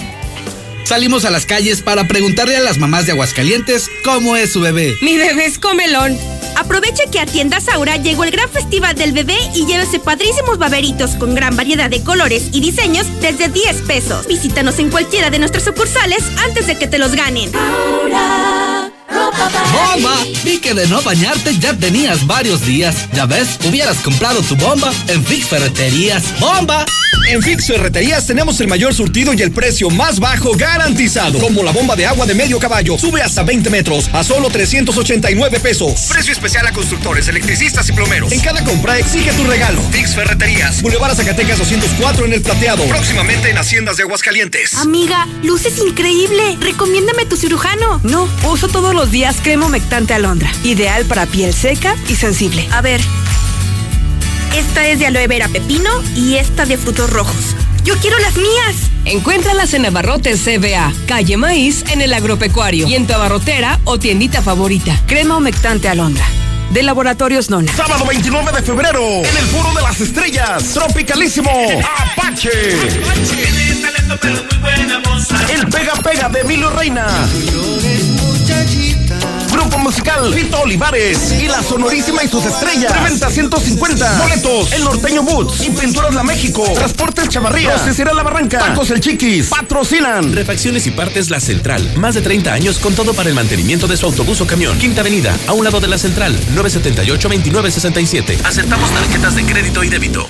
Salimos a las calles para preguntarle a las mamás de Aguascalientes cómo es su bebé. Mi bebé es comelón. Aprovecha que a Tiendas Aura llegó el gran festival del bebé y llévese padrísimos baberitos con gran variedad de colores y diseños desde 10 pesos. Visítanos en cualquiera de nuestras sucursales antes de que te los ganen. ¡Bomba! Vi que de no bañarte ya tenías varios días. Ya ves, hubieras comprado tu bomba en Fix Ferreterías. ¡Bomba! En Fix Ferreterías tenemos el mayor surtido y el precio más bajo garantizado. Como la bomba de agua de medio caballo. Sube hasta 20 metros a solo 389 pesos. Precio especial a constructores, electricistas y plomeros. En cada compra exige tu regalo. Fix Ferreterías. Boulevard Zacatecas 204 en el Plateado. Próximamente en Haciendas de Aguascalientes. Amiga, luces increíble. Recomiéndame tu cirujano. No, uso todos los días crema humectante alondra. Ideal para piel seca y sensible. A ver. Esta es de aloe vera pepino y esta de frutos rojos. Yo quiero las mías. Encuéntralas en Abarrotes CBA, calle Maíz, en el Agropecuario y en tu abarrotera o tiendita favorita. Crema humectante alondra. De Laboratorios Nona. Sábado 29 de febrero, en el Foro de las Estrellas, Tropicalísimo, Apache. El Pega Pega de Emilio Reina. Grupo musical Rito Olivares y la sonorísima y sus estrellas. Preventa 150. Boletos. El Norteño Boots y Pinturas La México. Transportes Chavarría. Rocería La Barranca. Tacos El Chiquis. Patrocinan. Refacciones y partes La Central. Más de 30 años con todo para el mantenimiento de su autobús o camión. Quinta Avenida, a un lado de La Central. 978-2967. Aceptamos tarjetas de crédito y débito.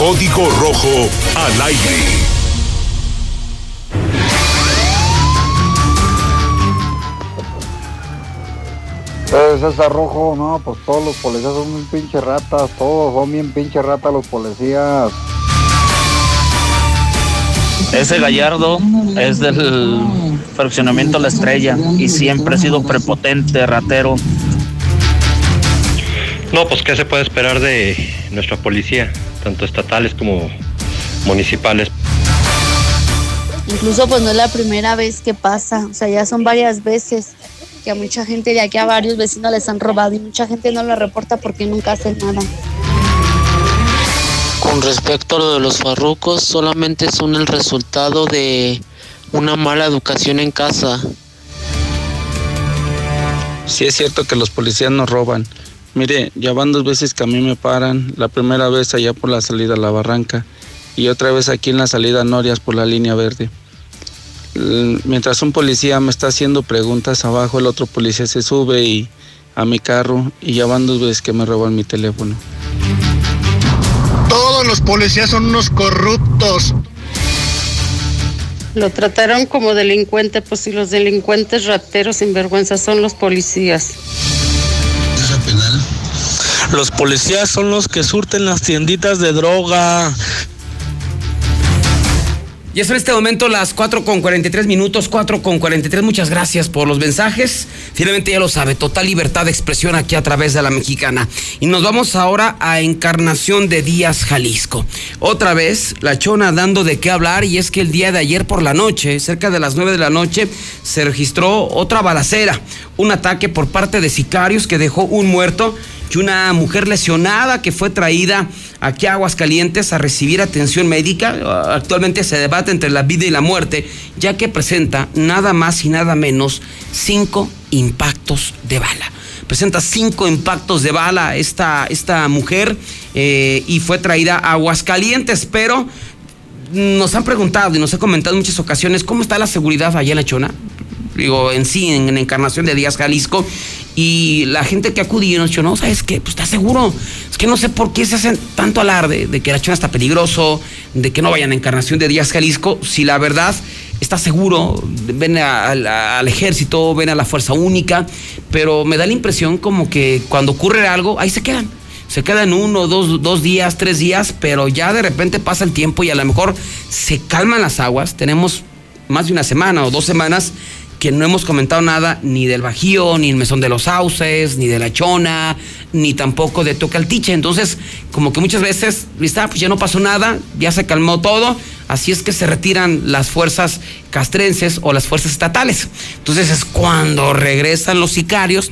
Código Rojo al aire. Pues César Rojo, no, pues todos los policías son bien pinche ratas, todos son bien pinche ratas los policías. Ese Gallardo es del fraccionamiento La Estrella y siempre ha sido prepotente, ratero. No, pues qué se puede esperar de nuestra policía, tanto estatales como municipales. Incluso pues no es la primera vez que pasa, o sea, ya son varias veces que a mucha gente de aquí a varios vecinos les han robado y mucha gente no lo reporta porque nunca hacen nada. Con respecto a lo de los farrucos, solamente son el resultado de una mala educación en casa. Sí es cierto que los policías nos roban. Mire, ya van dos veces que a mí me paran. La primera vez allá por la salida a la barranca y otra vez aquí en la salida a Norias por la línea verde. Mientras un policía me está haciendo preguntas abajo, el otro policía se sube y a mi carro y ya van dos veces que me roban mi teléfono. Todos los policías son unos corruptos. Lo trataron como delincuente, pues si los delincuentes rateros sinvergüenza son los policías. Los policías son los que surten las tienditas de droga. Y eso en este momento las 4 con 43 minutos, 4 con 43. Muchas gracias por los mensajes. Finalmente ya lo sabe, total libertad de expresión aquí a través de la mexicana. Y nos vamos ahora a Encarnación de Díaz, Jalisco. Otra vez, la chona dando de qué hablar y es que el día de ayer por la noche, cerca de las 9 de la noche, se registró otra balacera. Un ataque por parte de sicarios que dejó un muerto y una mujer lesionada que fue traída aquí a Aguascalientes a recibir atención médica. Actualmente se debate entre la vida y la muerte, ya que presenta nada más y nada menos cinco impactos de bala. Presenta cinco impactos de bala esta, esta mujer eh, y fue traída a Aguascalientes, pero nos han preguntado y nos ha comentado en muchas ocasiones cómo está la seguridad allá en la Chona. Digo, en sí, en, en Encarnación de Díaz, Jalisco. Y la gente que acudió nos dijo, no, ¿sabes qué? Pues está seguro. Es que no sé por qué se hacen tanto alarde de que la Chona está peligroso, de que no vayan a Encarnación de Díaz, Jalisco, si la verdad está seguro, ven a- a- al ejército, ven a la fuerza única, pero me da la impresión como que cuando ocurre algo, ahí se quedan se quedan uno, dos, dos días, tres días, pero ya de repente pasa el tiempo y a lo mejor se calman las aguas. Tenemos más de una semana o dos semanas que no hemos comentado nada ni del Bajío, ni el Mesón de los Sauces, ni de la Chona, ni tampoco de Tocaltiche. Entonces, como que muchas veces, ¿viste? Ah, pues ya no pasó nada, ya se calmó todo, así es que se retiran las fuerzas castrenses o las fuerzas estatales. Entonces es cuando regresan los sicarios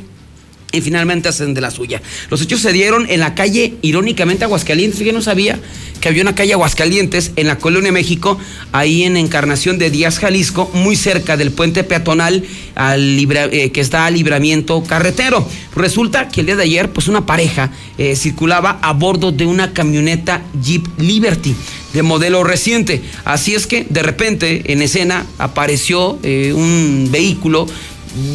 y finalmente hacen de la suya. Los hechos se dieron en la calle, irónicamente, Aguascalientes. Fíjate, no sabía que había una calle Aguascalientes en la Colonia México, ahí en Encarnación de Díaz, Jalisco, muy cerca del puente peatonal al eh, que está al libramiento carretero. Resulta que el día de ayer, pues una pareja eh, circulaba a bordo de una camioneta Jeep Liberty de modelo reciente. Así es que de repente en escena apareció eh, un vehículo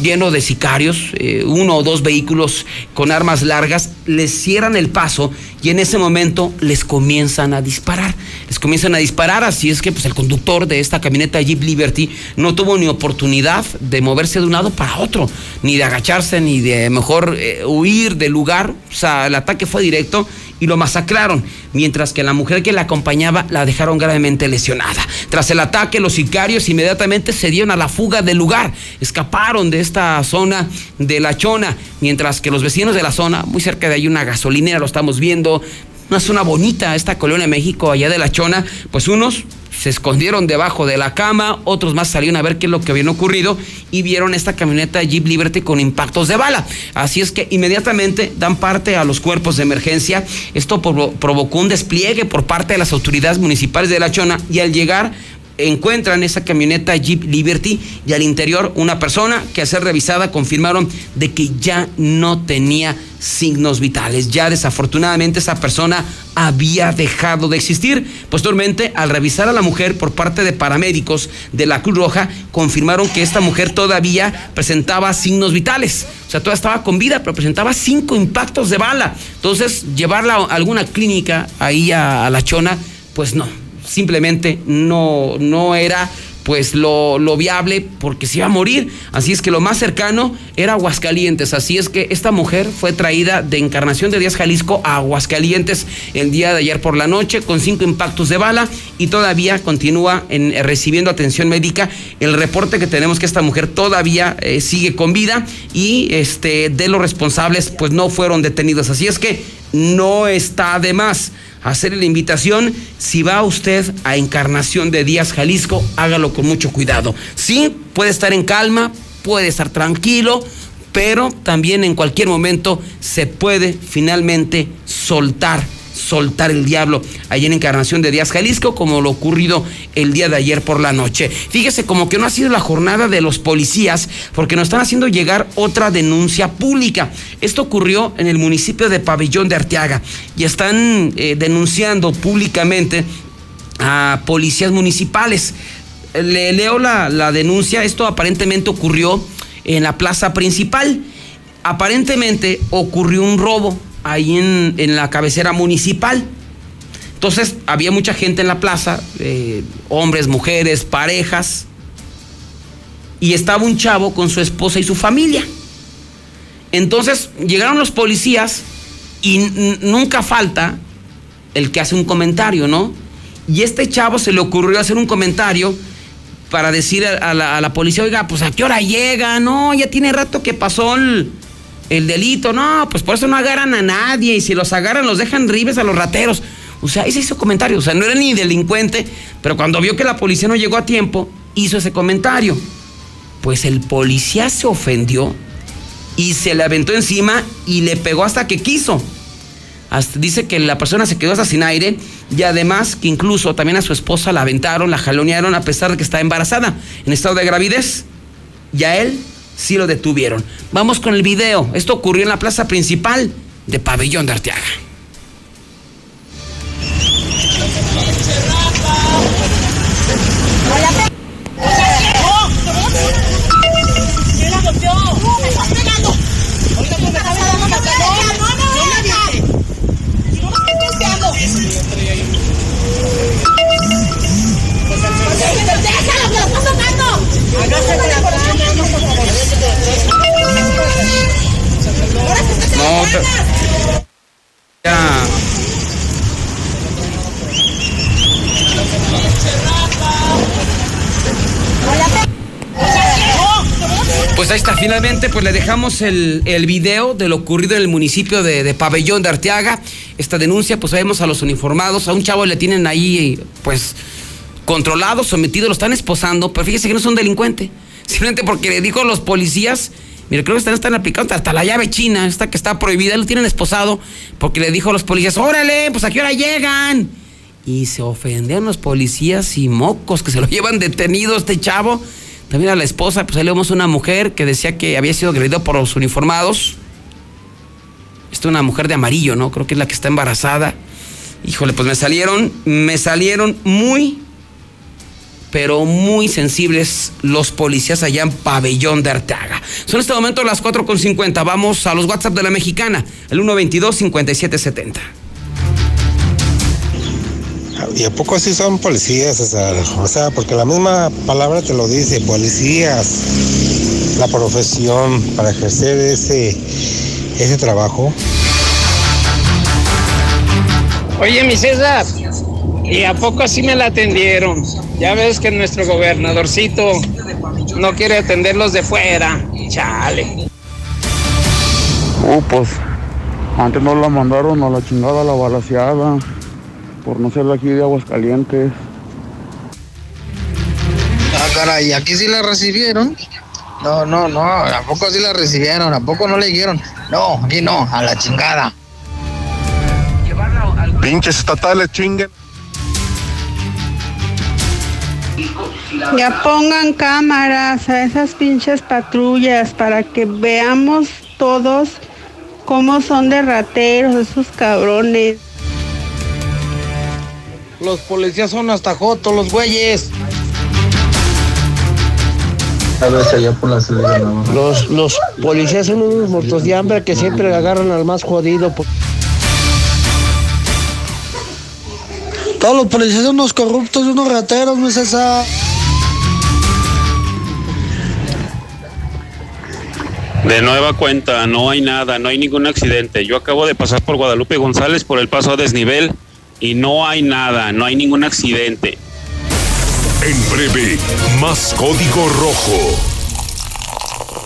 lleno de sicarios, eh, uno o dos vehículos con armas largas, les cierran el paso y en ese momento les comienzan a disparar. Les comienzan a disparar, así es que pues, el conductor de esta camioneta Jeep Liberty no tuvo ni oportunidad de moverse de un lado para otro, ni de agacharse, ni de mejor eh, huir del lugar. O sea, el ataque fue directo y lo masacraron, mientras que la mujer que la acompañaba la dejaron gravemente lesionada. Tras el ataque, los sicarios inmediatamente se dieron a la fuga del lugar, escaparon de esta zona de La Chona, mientras que los vecinos de la zona, muy cerca de ahí una gasolinera, lo estamos viendo, una zona bonita, esta colonia de México, allá de La Chona, pues unos se escondieron debajo de la cama, otros más salieron a ver qué es lo que había ocurrido y vieron esta camioneta Jeep Liberty con impactos de bala. Así es que inmediatamente dan parte a los cuerpos de emergencia. Esto provocó un despliegue por parte de las autoridades municipales de La Chona y al llegar encuentran esa camioneta Jeep Liberty y al interior una persona que al ser revisada confirmaron de que ya no tenía signos vitales. Ya desafortunadamente esa persona había dejado de existir. Posteriormente, al revisar a la mujer por parte de paramédicos de la Cruz Roja, confirmaron que esta mujer todavía presentaba signos vitales. O sea, todavía estaba con vida, pero presentaba cinco impactos de bala. Entonces, llevarla a alguna clínica ahí a, a la chona, pues no, simplemente no, no era pues lo, lo, viable porque se iba a morir. Así es que lo más cercano era Aguascalientes. Así es que esta mujer fue traída de Encarnación de Díaz Jalisco a Aguascalientes el día de ayer por la noche con cinco impactos de bala y todavía continúa en, recibiendo atención médica. El reporte que tenemos que esta mujer todavía eh, sigue con vida y este, de los responsables pues no fueron detenidos. Así es que no está de más hacerle la invitación. Si va usted a Encarnación de Díaz Jalisco, hágalo con mucho cuidado. Sí, puede estar en calma, puede estar tranquilo, pero también en cualquier momento se puede finalmente soltar soltar el diablo allí en Encarnación de Díaz Jalisco, como lo ocurrido el día de ayer por la noche. Fíjese, como que no ha sido la jornada de los policías, porque nos están haciendo llegar otra denuncia pública. Esto ocurrió en el municipio de Pabellón de Arteaga y están eh, denunciando públicamente a policías municipales. Le leo la, la denuncia, esto aparentemente ocurrió en la plaza principal. Aparentemente ocurrió un robo ahí en, la cabecera municipal. Entonces había mucha gente en la plaza, eh, hombres, mujeres, parejas, y estaba un chavo con su esposa y su familia. Entonces llegaron los policías y nunca falta el que hace un comentario, ¿no? Y este chavo se le ocurrió hacer un comentario para decir a, la, a la, policía, oiga, pues a qué hora llega, no, ya tiene rato que pasó el, el delito. No, pues por eso no agarran a nadie. Y si los agarran, los dejan ribes a los rateros. O sea, ese hizo comentario. O sea, no era ni delincuente, pero cuando vio que la policía no llegó a tiempo, hizo ese comentario. Pues el policía se ofendió y se le aventó encima y le pegó hasta que quiso. dice que la persona se quedó hasta sin aire y además que incluso también a su esposa la aventaron, la jalonearon a pesar de que está embarazada, en estado de gravidez. Y a él sí lo detuvieron. Vamos con el video. Esto ocurrió en la plaza principal de Pabellón de Arteaga. Pues ahí está, finalmente pues le dejamos el, el video de lo ocurrido en el municipio de, Pabellón de Arteaga. Esta denuncia, pues vemos a los uniformados, a un chavo le tienen ahí pues controlado, sometido, lo están esposando, pero fíjese que no es un delincuente. Simplemente porque le dijo a los policías Mire, creo que están, están aplicando hasta la llave china, esta que está prohibida, lo tienen esposado, porque le dijo a los policías, órale, pues a qué hora llegan. Y se ofendieron los policías y mocos que se lo llevan detenido este chavo. También a la esposa, pues ahí vemos una mujer que decía que había sido agredida por los uniformados. Esta es una mujer de amarillo, ¿no? Creo que es la que está embarazada. Híjole, pues me salieron, me salieron muy, pero muy sensibles los policías allá en Pabellón de Arteaga. Son en este momento las 4.50. Vamos a los WhatsApp de la mexicana, el 122-5770. ¿Y a poco así son policías, César? O sea, porque la misma palabra te lo dice, policías, la profesión para ejercer ese, ese trabajo. Oye, mi César, ¿y a poco así me la atendieron? Ya ves que nuestro gobernadorcito no quiere atenderlos de fuera. Chale. Uh, pues antes no la mandaron a la chingada la balaseada por no ser de aquí de Aguascalientes. Ah, caray, ¿aquí sí la recibieron? No, no, no, ¿a poco sí la recibieron? ¿A poco no le dijeron? No, aquí no, a la chingada. Pinches estatales chinguen. Ya pongan cámaras a esas pinches patrullas para que veamos todos cómo son de rateros esos cabrones. Los policías son hasta jotos, los güeyes. Los, los policías son unos muertos de hambre que siempre agarran al más jodido. Todos los policías son unos corruptos, unos rateros, no es esa. De nueva cuenta, no hay nada, no hay ningún accidente. Yo acabo de pasar por Guadalupe González por el paso a desnivel y no hay nada, no hay ningún accidente. En breve, más código rojo.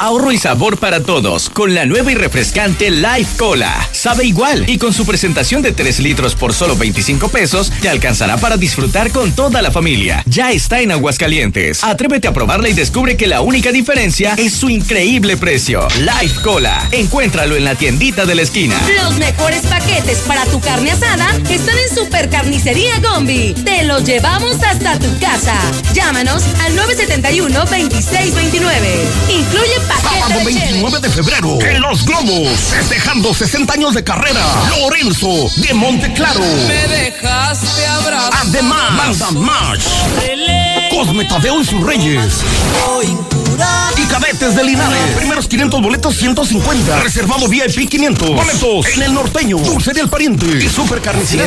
Ahorro y sabor para todos con la nueva y refrescante Life Cola. Sabe igual y con su presentación de 3 litros por solo 25 pesos te alcanzará para disfrutar con toda la familia. Ya está en Aguascalientes. Atrévete a probarla y descubre que la única diferencia es su increíble precio. Life Cola. Encuéntralo en la tiendita de la esquina. Los mejores paquetes para tu carne asada están en Supercarnicería Gombi. Te los llevamos hasta tu casa. Llámanos al 971-2629. Incluye Sábado 29 de febrero, en Los Globos, festejando 60 años de carrera, Lorenzo de Monteclaro. Me dejaste abrazar. Además, Banda March, Cosme Tadeo y sus Reyes. Y cadetes de Linares. Primeros 500 boletos 150. Reservado VIP 500. Boletos en el norteño. Dulce del Pariente. Y Super Carnicería.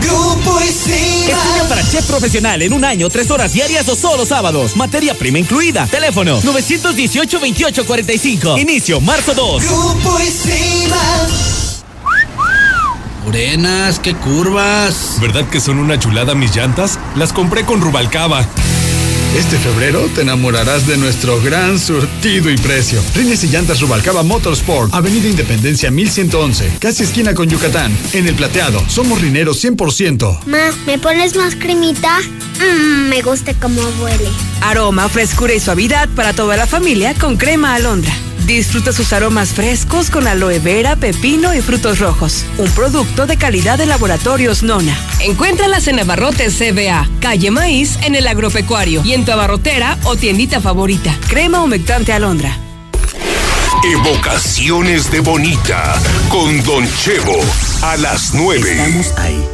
Grupo Estudia para chef profesional en un año, tres horas diarias o solo sábados. Materia prima incluida. Teléfono 918-2845. Inicio marzo 2. Grupo Morenas, qué curvas. ¿Verdad que son una chulada mis llantas? Las compré con Rubalcaba. Este febrero te enamorarás de nuestro gran surtido y precio. Rines y llantas Rubalcaba Motorsport, Avenida Independencia 1111, casi esquina con Yucatán. En el plateado, somos rineros 100%. Ma, ¿me pones más cremita? Mmm, me gusta cómo huele. Aroma, frescura y suavidad para toda la familia con crema alondra. Disfruta sus aromas frescos con aloe vera, pepino y frutos rojos. Un producto de calidad de laboratorios Nona. Encuéntralas en Abarrotes CBA, calle Maíz, en el agropecuario y en tu abarrotera o tiendita favorita. Crema humectante alondra. Evocaciones de Bonita con Don Chevo a las 9. Estamos ahí.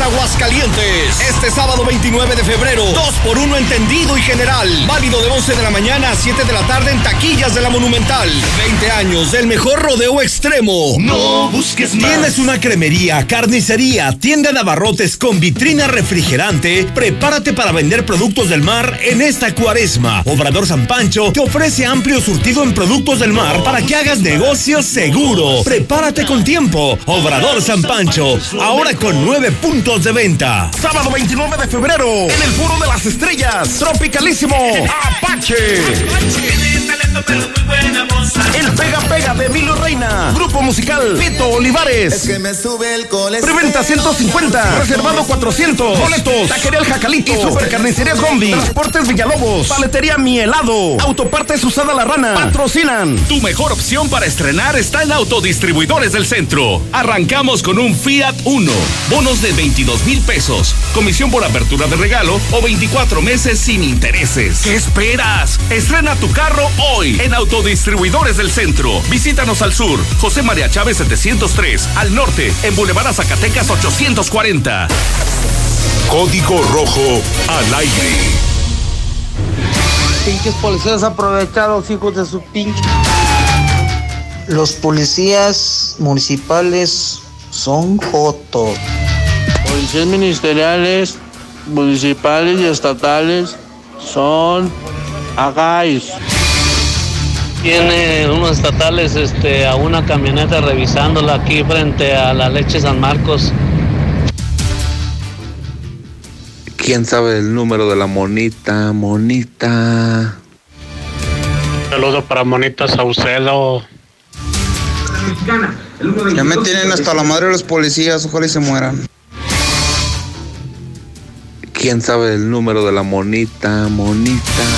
Aguascalientes este sábado 29 de febrero. 2 por 1 entendido y general. Válido de 11 de la mañana a 7 de la tarde en taquillas de la Monumental. 20 años del mejor rodeo extremo. No busques más. ¿Tienes una cremería, carnicería, tienda de abarrotes con vitrina refrigerante? Prepárate para vender productos del mar en esta cuaresma. Obrador San Pancho te ofrece amplio surtido en productos del mar para que hagas negocios seguro. Prepárate con tiempo. Obrador San Pancho, ahora con nueve puntos puntos de venta. Sábado 29 de febrero, en el Foro de las Estrellas, Tropicalísimo, Apache. El Pega Pega de Emilio Reina. Grupo musical Pito Olivares. Es que me sube el colesterol. Preventa 150. Reservado 400. Boletos. Taquería El Jacalito. Y Supercarnicerías Gombi. Transportes Villalobos. Paletería Mi Helado. Autopartes Usada La Rana. Patrocinan. Tu mejor opción para estrenar está en Autodistribuidores del Centro. Arrancamos con un Fiat Uno. Bonos de 22 mil pesos. Comisión por apertura de regalo o 24 meses sin intereses. ¿Qué esperas? Estrena tu carro hoy en Autodistribuidores del Centro. Visítanos al sur, José María Chávez 703. Al norte, en Boulevard Zacatecas 840. Código Rojo al aire. Pinches policías aprovechados, hijos de su pinche. Los policías municipales son jotos. Policías ministeriales, municipales y estatales son agáis. Tiene unos estatales este, a una camioneta revisándola aquí frente a la leche San Marcos. ¿Quién sabe el número de la monita? Monita. Saludo para Monita Saucedo. Ya me tienen hasta la madre los policías, ojalá y se mueran. ¿Quién sabe el número de la monita? Monita.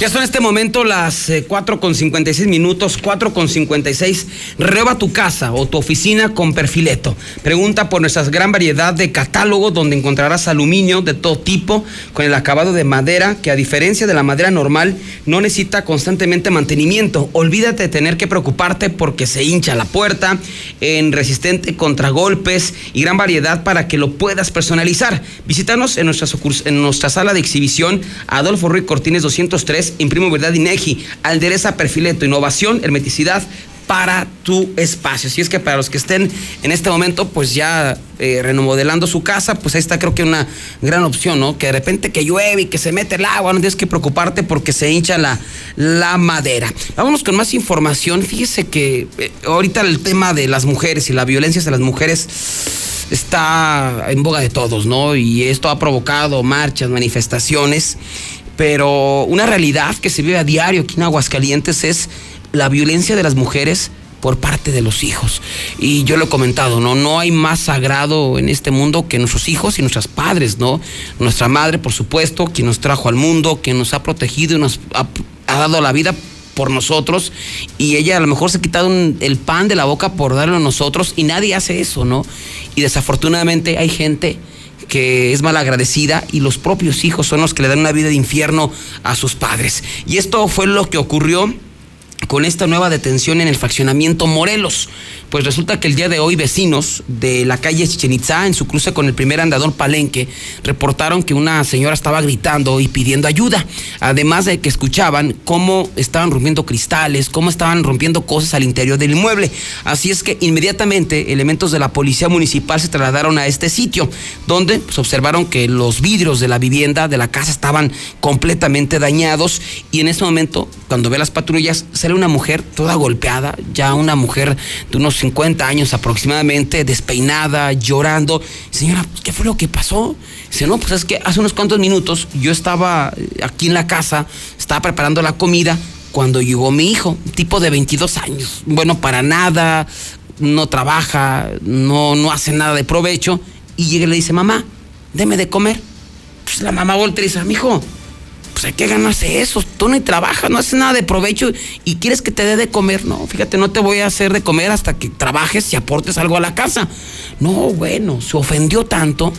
Ya son en este momento las eh, 4 con 56 minutos, 4 con 56. Reba tu casa o tu oficina con Perfileto. Pregunta por nuestra gran variedad de catálogos donde encontrarás aluminio de todo tipo con el acabado de madera que a diferencia de la madera normal no necesita constantemente mantenimiento. Olvídate de tener que preocuparte porque se hincha la puerta, en resistente contra golpes y gran variedad para que lo puedas personalizar. Visítanos en nuestra, en nuestra sala de exhibición Adolfo Ruiz Cortines 203 Imprimo Verdad INEGI, Aldereza Perfileto, innovación, hermeticidad para tu espacio. Si es que para los que estén en este momento, pues ya eh, remodelando su casa, pues ahí está creo que una gran opción, ¿no? Que de repente que llueve y que se mete el agua, no tienes que preocuparte porque se hincha la, la madera. Vámonos con más información. Fíjese que eh, ahorita el tema de las mujeres y la violencia hacia las mujeres está en boga de todos, ¿no? Y esto ha provocado marchas, manifestaciones, pero una realidad que se vive a diario aquí en Aguascalientes es la violencia de las mujeres por parte de los hijos. Y yo lo he comentado, ¿no? No hay más sagrado en este mundo que nuestros hijos y nuestros padres, ¿no? Nuestra madre, por supuesto, quien nos trajo al mundo, quien nos ha protegido y nos ha, dado la vida por nosotros y ella a lo mejor se ha quitado el pan de la boca por darlo a nosotros y nadie hace eso, ¿no? Y desafortunadamente hay gente que es malagradecida y los propios hijos son los que le dan una vida de infierno a sus padres. Y esto fue lo que ocurrió con esta nueva detención en el fraccionamiento Morelos. Pues resulta que el día de hoy vecinos de la calle Chichen Itzá, en su cruce con el primer andador Palenque, reportaron que una señora estaba gritando y pidiendo ayuda. Además de que escuchaban cómo estaban rompiendo cristales, cómo estaban rompiendo cosas al interior del inmueble. Así es que inmediatamente elementos de la policía municipal se trasladaron a este sitio, donde pues, observaron que los vidrios de la vivienda, de la casa, estaban completamente dañados. Y en ese momento, cuando ve las patrullas, sale una mujer toda golpeada, ya una mujer de unos 50 años aproximadamente, despeinada, llorando. Señora, ¿qué fue lo que pasó? Dice, no, pues es que hace unos cuantos minutos yo estaba eh, aquí en la casa, estaba preparando la comida cuando llegó mi hijo, tipo de 22 años. Bueno, para nada, no trabaja, no, no hace nada de provecho. Y llega y le dice, mamá, deme de comer. Pues la mamá voltea y dice, mijo, que ganarse eso. Tú ni trabajas, no haces nada de provecho y quieres que te dé de comer. No, fíjate, no te voy a hacer de comer hasta que trabajes y aportes algo a la casa. No, bueno, se ofendió tanto.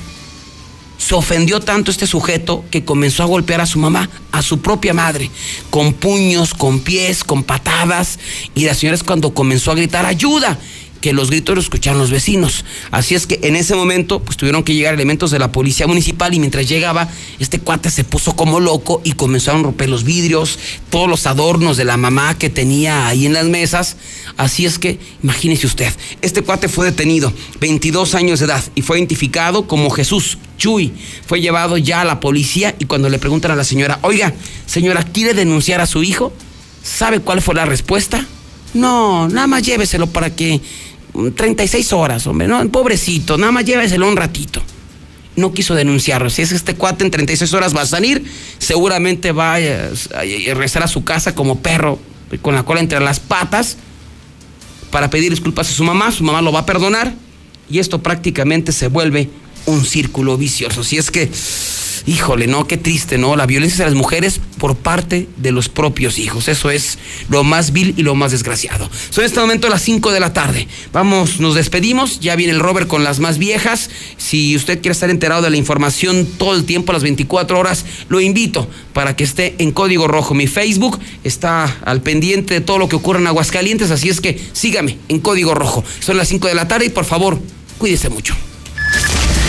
Se ofendió tanto este sujeto que comenzó a golpear a su mamá, a su propia madre, con puños, con pies, con patadas. Y la señora es cuando comenzó a gritar ayuda que los gritos los escucharon los vecinos. Así es que en ese momento, pues tuvieron que llegar elementos de la policía municipal y mientras llegaba, este cuate se puso como loco y comenzaron a romper los vidrios, todos los adornos de la mamá que tenía ahí en las mesas. Así es que, imagínese usted, este cuate fue detenido, 22 años de edad, y fue identificado como Jesús Chuy. Fue llevado ya a la policía y cuando le preguntan a la señora, oiga, señora, ¿quiere denunciar a su hijo? ¿Sabe cuál fue la respuesta? No, nada más lléveselo para que 36 horas, hombre, ¿no? Pobrecito, nada más lléveselo un ratito. No quiso denunciarlo. Si es este cuate en 36 horas va a salir, seguramente va a, a regresar a su casa como perro, con la cola entre las patas, para pedir disculpas a su mamá. Su mamá lo va a perdonar y esto prácticamente se vuelve un círculo vicioso. Si es que, híjole, no, qué triste, ¿no? La violencia de las mujeres por parte de los propios hijos. Eso es lo más vil y lo más desgraciado. Son en este momento las 5 de la tarde. Vamos, nos despedimos. Ya viene el Robert con las más viejas. Si usted quiere estar enterado de la información todo el tiempo, las 24 horas, lo invito para que esté en Código Rojo. Mi Facebook está al pendiente de todo lo que ocurre en Aguascalientes, así es que sígame en Código Rojo. Son las 5 de la tarde y por favor, cuídese mucho.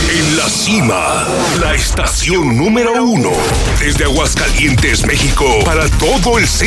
En la cima, la estación número uno. Desde Aguascalientes, México, para todo el centro.